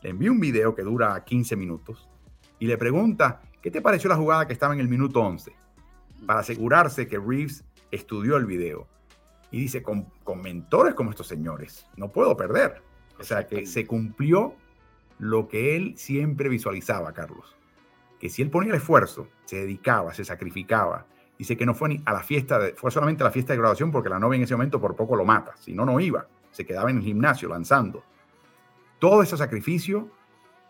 Le envía un video que dura 15 minutos y le pregunta, ¿qué te pareció la jugada que estaba en el minuto 11? Para asegurarse que Reeves estudió el video y dice, con, mentores como estos señores, no puedo perder. O sea que se cumplió lo que él siempre visualizaba, Carlos. Que si él ponía el esfuerzo, se dedicaba, se sacrificaba. Dice que no fue ni a la fiesta, de, fue solamente a la fiesta de graduación porque la novia en ese momento por poco lo mata. Si no, no iba. Se quedaba en el gimnasio lanzando. Todo ese sacrificio,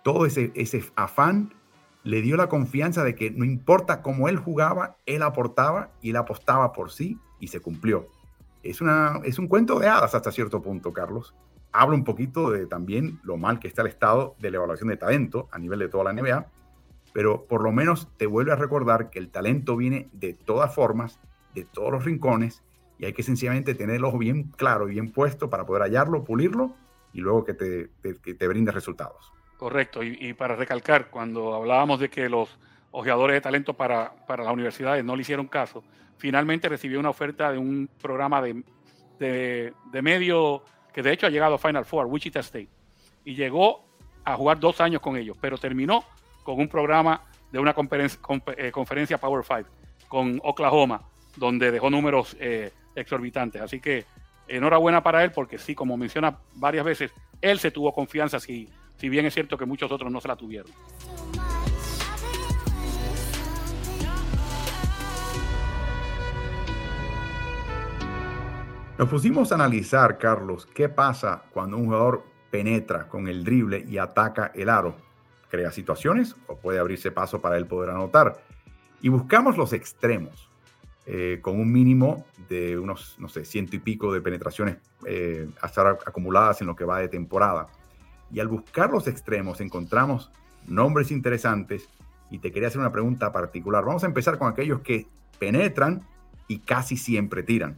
todo ese, ese afán le dio la confianza de que no importa cómo él jugaba, él aportaba y él apostaba por sí y se cumplió es, una, es un cuento de hadas hasta cierto punto, Carlos. Habla un poquito de también lo mal que está el estado de la evaluación de talento a nivel de toda la NBA, pero por lo menos te vuelve a recordar que el talento viene de todas formas, de todos los rincones, y hay que sencillamente tener el ojo bien claro y bien puesto para poder hallarlo, pulirlo y luego que te, te, brinde resultados. Correcto, y, para recalcar, cuando hablábamos de que los ojeadores de talento para, para las universidades no le hicieron caso, finalmente recibió una oferta de un programa de, de, medio que de hecho ha llegado a Final Four, Wichita State, y llegó a jugar dos años con ellos, pero terminó con un programa de una conferencia, eh, Power Five con Oklahoma, donde dejó números eh, exorbitantes. Así que enhorabuena para él, porque sí, como menciona varias veces, él se tuvo confianza, si, si bien es cierto que muchos otros no se la tuvieron. Nos pusimos a analizar, Carlos, qué pasa cuando un jugador penetra con el drible y ataca el aro. ¿Crea situaciones o puede abrirse paso para él poder anotar? Y buscamos los extremos, eh, con un mínimo de unos, no sé, ciento y pico de penetraciones eh, hasta acumuladas en lo que va de temporada. Y al buscar los extremos encontramos nombres interesantes y te quería hacer una pregunta particular. Vamos a empezar con aquellos que penetran y casi siempre tiran.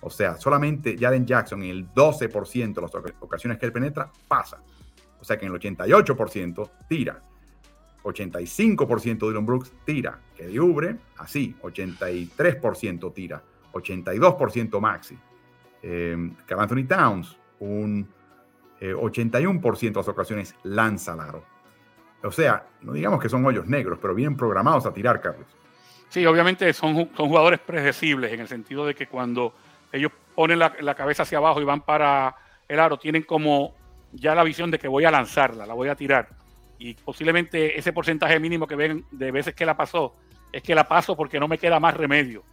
O sea, solamente Jaren Jackson en el 12% de las ocasiones que él penetra, pasa. O sea que en el 88% tira. 85% Dylan Brooks tira. Que de Ubre, así, 83% tira. 82% Maxi. Eh, Anthony Towns, un 81% eh, de las ocasiones lanza aro. O sea, no digamos que son hoyos negros, pero bien programados a tirar, Carlos. Sí, obviamente son, son jugadores predecibles en el sentido de que cuando ellos ponen la, cabeza hacia abajo y van para el aro, tienen como ya la visión de que voy a lanzarla, la voy a tirar. Y posiblemente ese porcentaje mínimo que ven de veces que la pasó, es que la paso porque no me queda más remedio.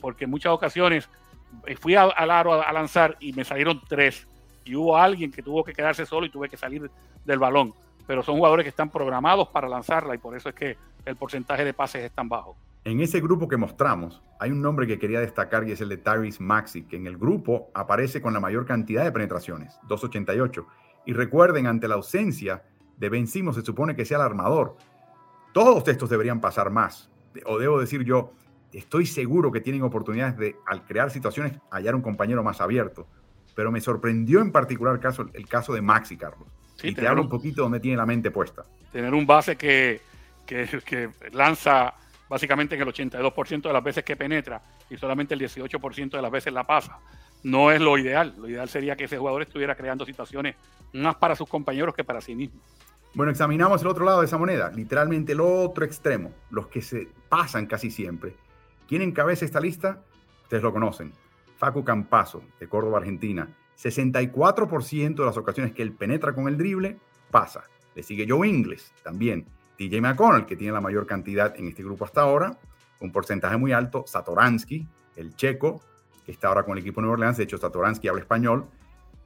Porque en muchas ocasiones eh, fui al aro a, lanzar y me salieron tres. Y hubo alguien que tuvo que quedarse solo y tuve que salir del balón. Pero son jugadores que están programados para lanzarla y por eso es que el porcentaje de pases es tan bajo. En ese grupo que mostramos, hay un nombre que quería destacar y es el de Tyrese Maxi, que en el grupo aparece con la mayor cantidad de penetraciones, 288. Y recuerden, ante la ausencia de Ben se supone que sea el armador. Todos estos deberían pasar más. O debo decir yo, estoy seguro que tienen oportunidades de, al crear situaciones, hallar un compañero más abierto. Pero me sorprendió en particular el caso, el caso de Maxi, Carlos. y te hablo un poquito donde tiene la mente puesta. Tener un base que, que, que lanza básicamente en el 82% de las veces que penetra y solamente el 18% de las veces la pasa. No es lo ideal. Lo ideal sería que ese jugador estuviera creando situaciones más para sus compañeros que para sí mismo. Bueno, examinamos el otro lado de esa moneda, literalmente el otro extremo, los que se pasan casi siempre. ¿Quién encabeza esta lista? Ustedes lo conocen. Facu Campazo, de Córdoba, Argentina. 64% de las ocasiones que él penetra con el drible, pasa. Le sigue Joe Ingles, también. TJ McConnell, que tiene la mayor cantidad en este grupo hasta ahora, un porcentaje muy alto. Satoransky, el checo, que está ahora con el equipo de Nueva Orleans. De hecho, Satoransky habla español.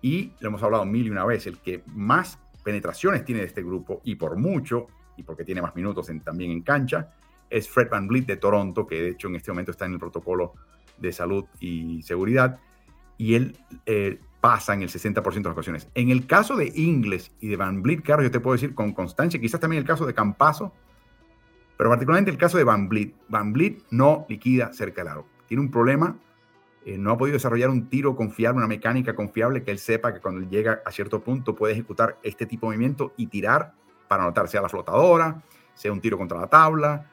Y lo hemos hablado mil y una vez, el que más penetraciones tiene de este grupo, y por mucho, y porque tiene más minutos también en cancha, es Fred Van Vliet de Toronto, que de hecho en este momento está en el protocolo de salud y seguridad, y él eh, pasa en el 60% de las ocasiones. En el caso de Ingles y de Van Vliet, claro, yo te puedo decir con constancia, quizás también el caso de Campazo, pero particularmente el caso de Van Vliet. Van Vliet no liquida cerca del aro. Tiene un problema, eh, no ha podido desarrollar un tiro confiable, una mecánica confiable que él sepa que cuando llega a cierto punto puede ejecutar este tipo de movimiento y tirar para anotar, sea la flotadora, sea un tiro contra la tabla,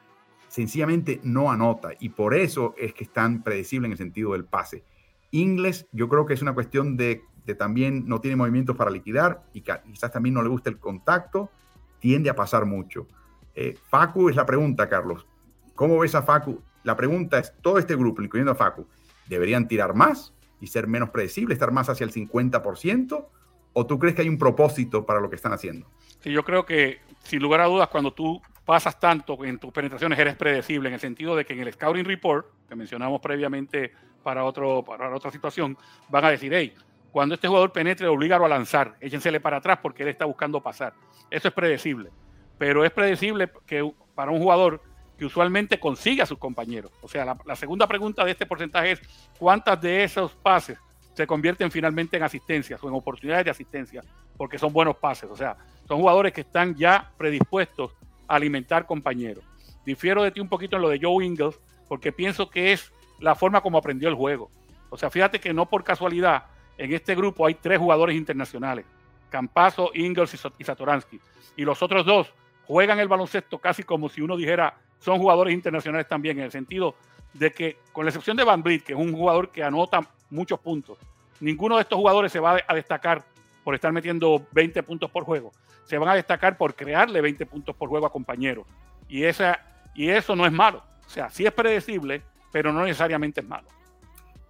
sencillamente no anota y por eso es que es tan predecible en el sentido del pase. Ingles, yo creo que es una cuestión de, que también no tiene movimientos para liquidar y quizás también no le gusta el contacto, tiende a pasar mucho. Eh, Facu es la pregunta, Carlos. ¿Cómo ves a Facu? La pregunta es, todo este grupo, incluyendo a Facu, ¿deberían tirar más y ser menos predecibles, estar más hacia el 50%? ¿O tú crees que hay un propósito para lo que están haciendo? Sí, yo creo que, sin lugar a dudas, cuando tú pasas tanto en tus penetraciones, eres predecible, en el sentido de que en el Scouting Report, que mencionamos previamente para, otro, para otra situación, van a decir, hey, cuando este jugador penetre, oblígalo a lanzar, échensele para atrás porque él está buscando pasar. Eso es predecible. Pero es predecible que para un jugador que usualmente consigue a sus compañeros. O sea, la, la segunda pregunta de este porcentaje es, ¿cuántas de esos pases se convierten finalmente en asistencias o en oportunidades de asistencia? Porque son buenos pases. O sea, son jugadores que están ya predispuestos a alimentar compañeros. Difiero de ti un poquito en lo de Joe Ingles, porque pienso que es la forma como aprendió el juego. O sea, fíjate que no por casualidad en este grupo hay tres jugadores internacionales, Campazo, Ingles y Satoransky. Y los otros dos juegan el baloncesto casi como si uno dijera son jugadores internacionales también, en el sentido de que, con la excepción de Van Vliet, que es un jugador que anota muchos puntos, ninguno de estos jugadores se va a destacar por estar metiendo 20 puntos por juego. Se van a destacar por crearle 20 puntos por juego a compañeros. Y, esa, y eso no es malo. O sea, sí es predecible, pero no necesariamente es malo.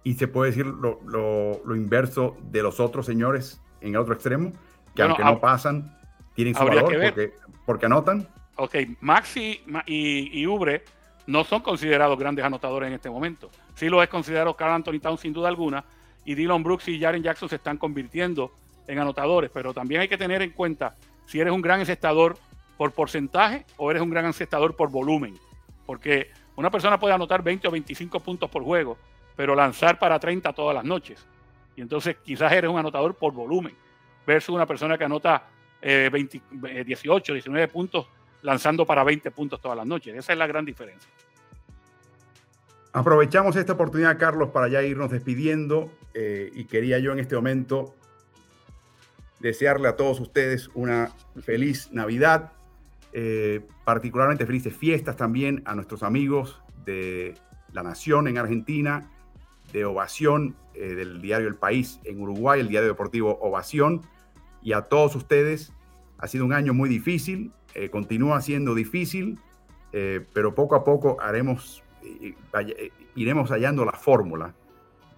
Y se puede decir lo, lo, inverso de los otros señores en el otro extremo, que aunque no pasan, tienen su valor porque, porque, anotan. Ok, Maxi y, y, Ubre no son considerados grandes anotadores en este momento. Sí lo es considerado Carl Anthony Town sin duda alguna, y Dylan Brooks y Jaren Jackson se están convirtiendo en anotadores, pero también hay que tener en cuenta si eres un gran encestador por porcentaje o eres un gran encestador por volumen, porque una persona puede anotar 20 o 25 puntos por juego, pero lanzar para 30 todas las noches. Y entonces quizás eres un anotador por volumen, versus una persona que anota 18, 19 eh, puntos lanzando para 20 puntos todas las noches. Esa es la gran diferencia. Aprovechamos esta oportunidad, Carlos, para ya irnos despidiendo eh, y quería yo en este momento desearle a todos ustedes una feliz Navidad, eh, particularmente felices fiestas también a nuestros amigos de La Nación en Argentina, de Ovación, eh, del diario El País en Uruguay, el diario deportivo Ovación, y a todos ustedes. Ha sido un año muy difícil, eh, continúa siendo difícil, pero poco a poco haremos, iremos hallando la fórmula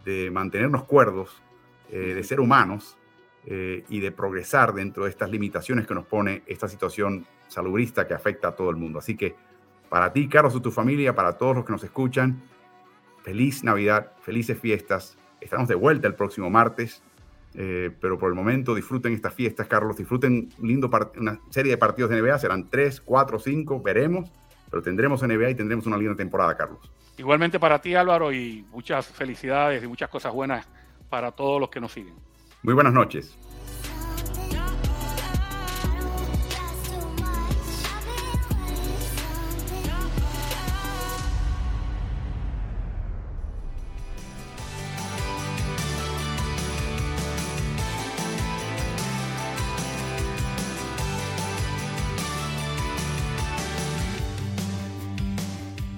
de mantenernos cuerdos, de ser humanos y de progresar dentro de estas limitaciones que nos pone esta situación salubrista que afecta a todo el mundo. Así que para ti, Carlos, y tu familia, para todos los que nos escuchan, feliz Navidad, felices fiestas. Estamos de vuelta el próximo martes, eh, pero por el momento disfruten estas fiestas, Carlos, disfruten lindo una serie de partidos de NBA, serán tres, cuatro, cinco, veremos, pero tendremos NBA y tendremos una linda temporada, Carlos. Igualmente para ti, Álvaro, y muchas felicidades y muchas cosas buenas para todos los que nos siguen. Muy buenas noches.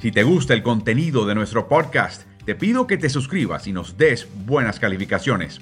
Si te gusta el contenido de nuestro podcast, te pido que te suscribas y nos des buenas calificaciones.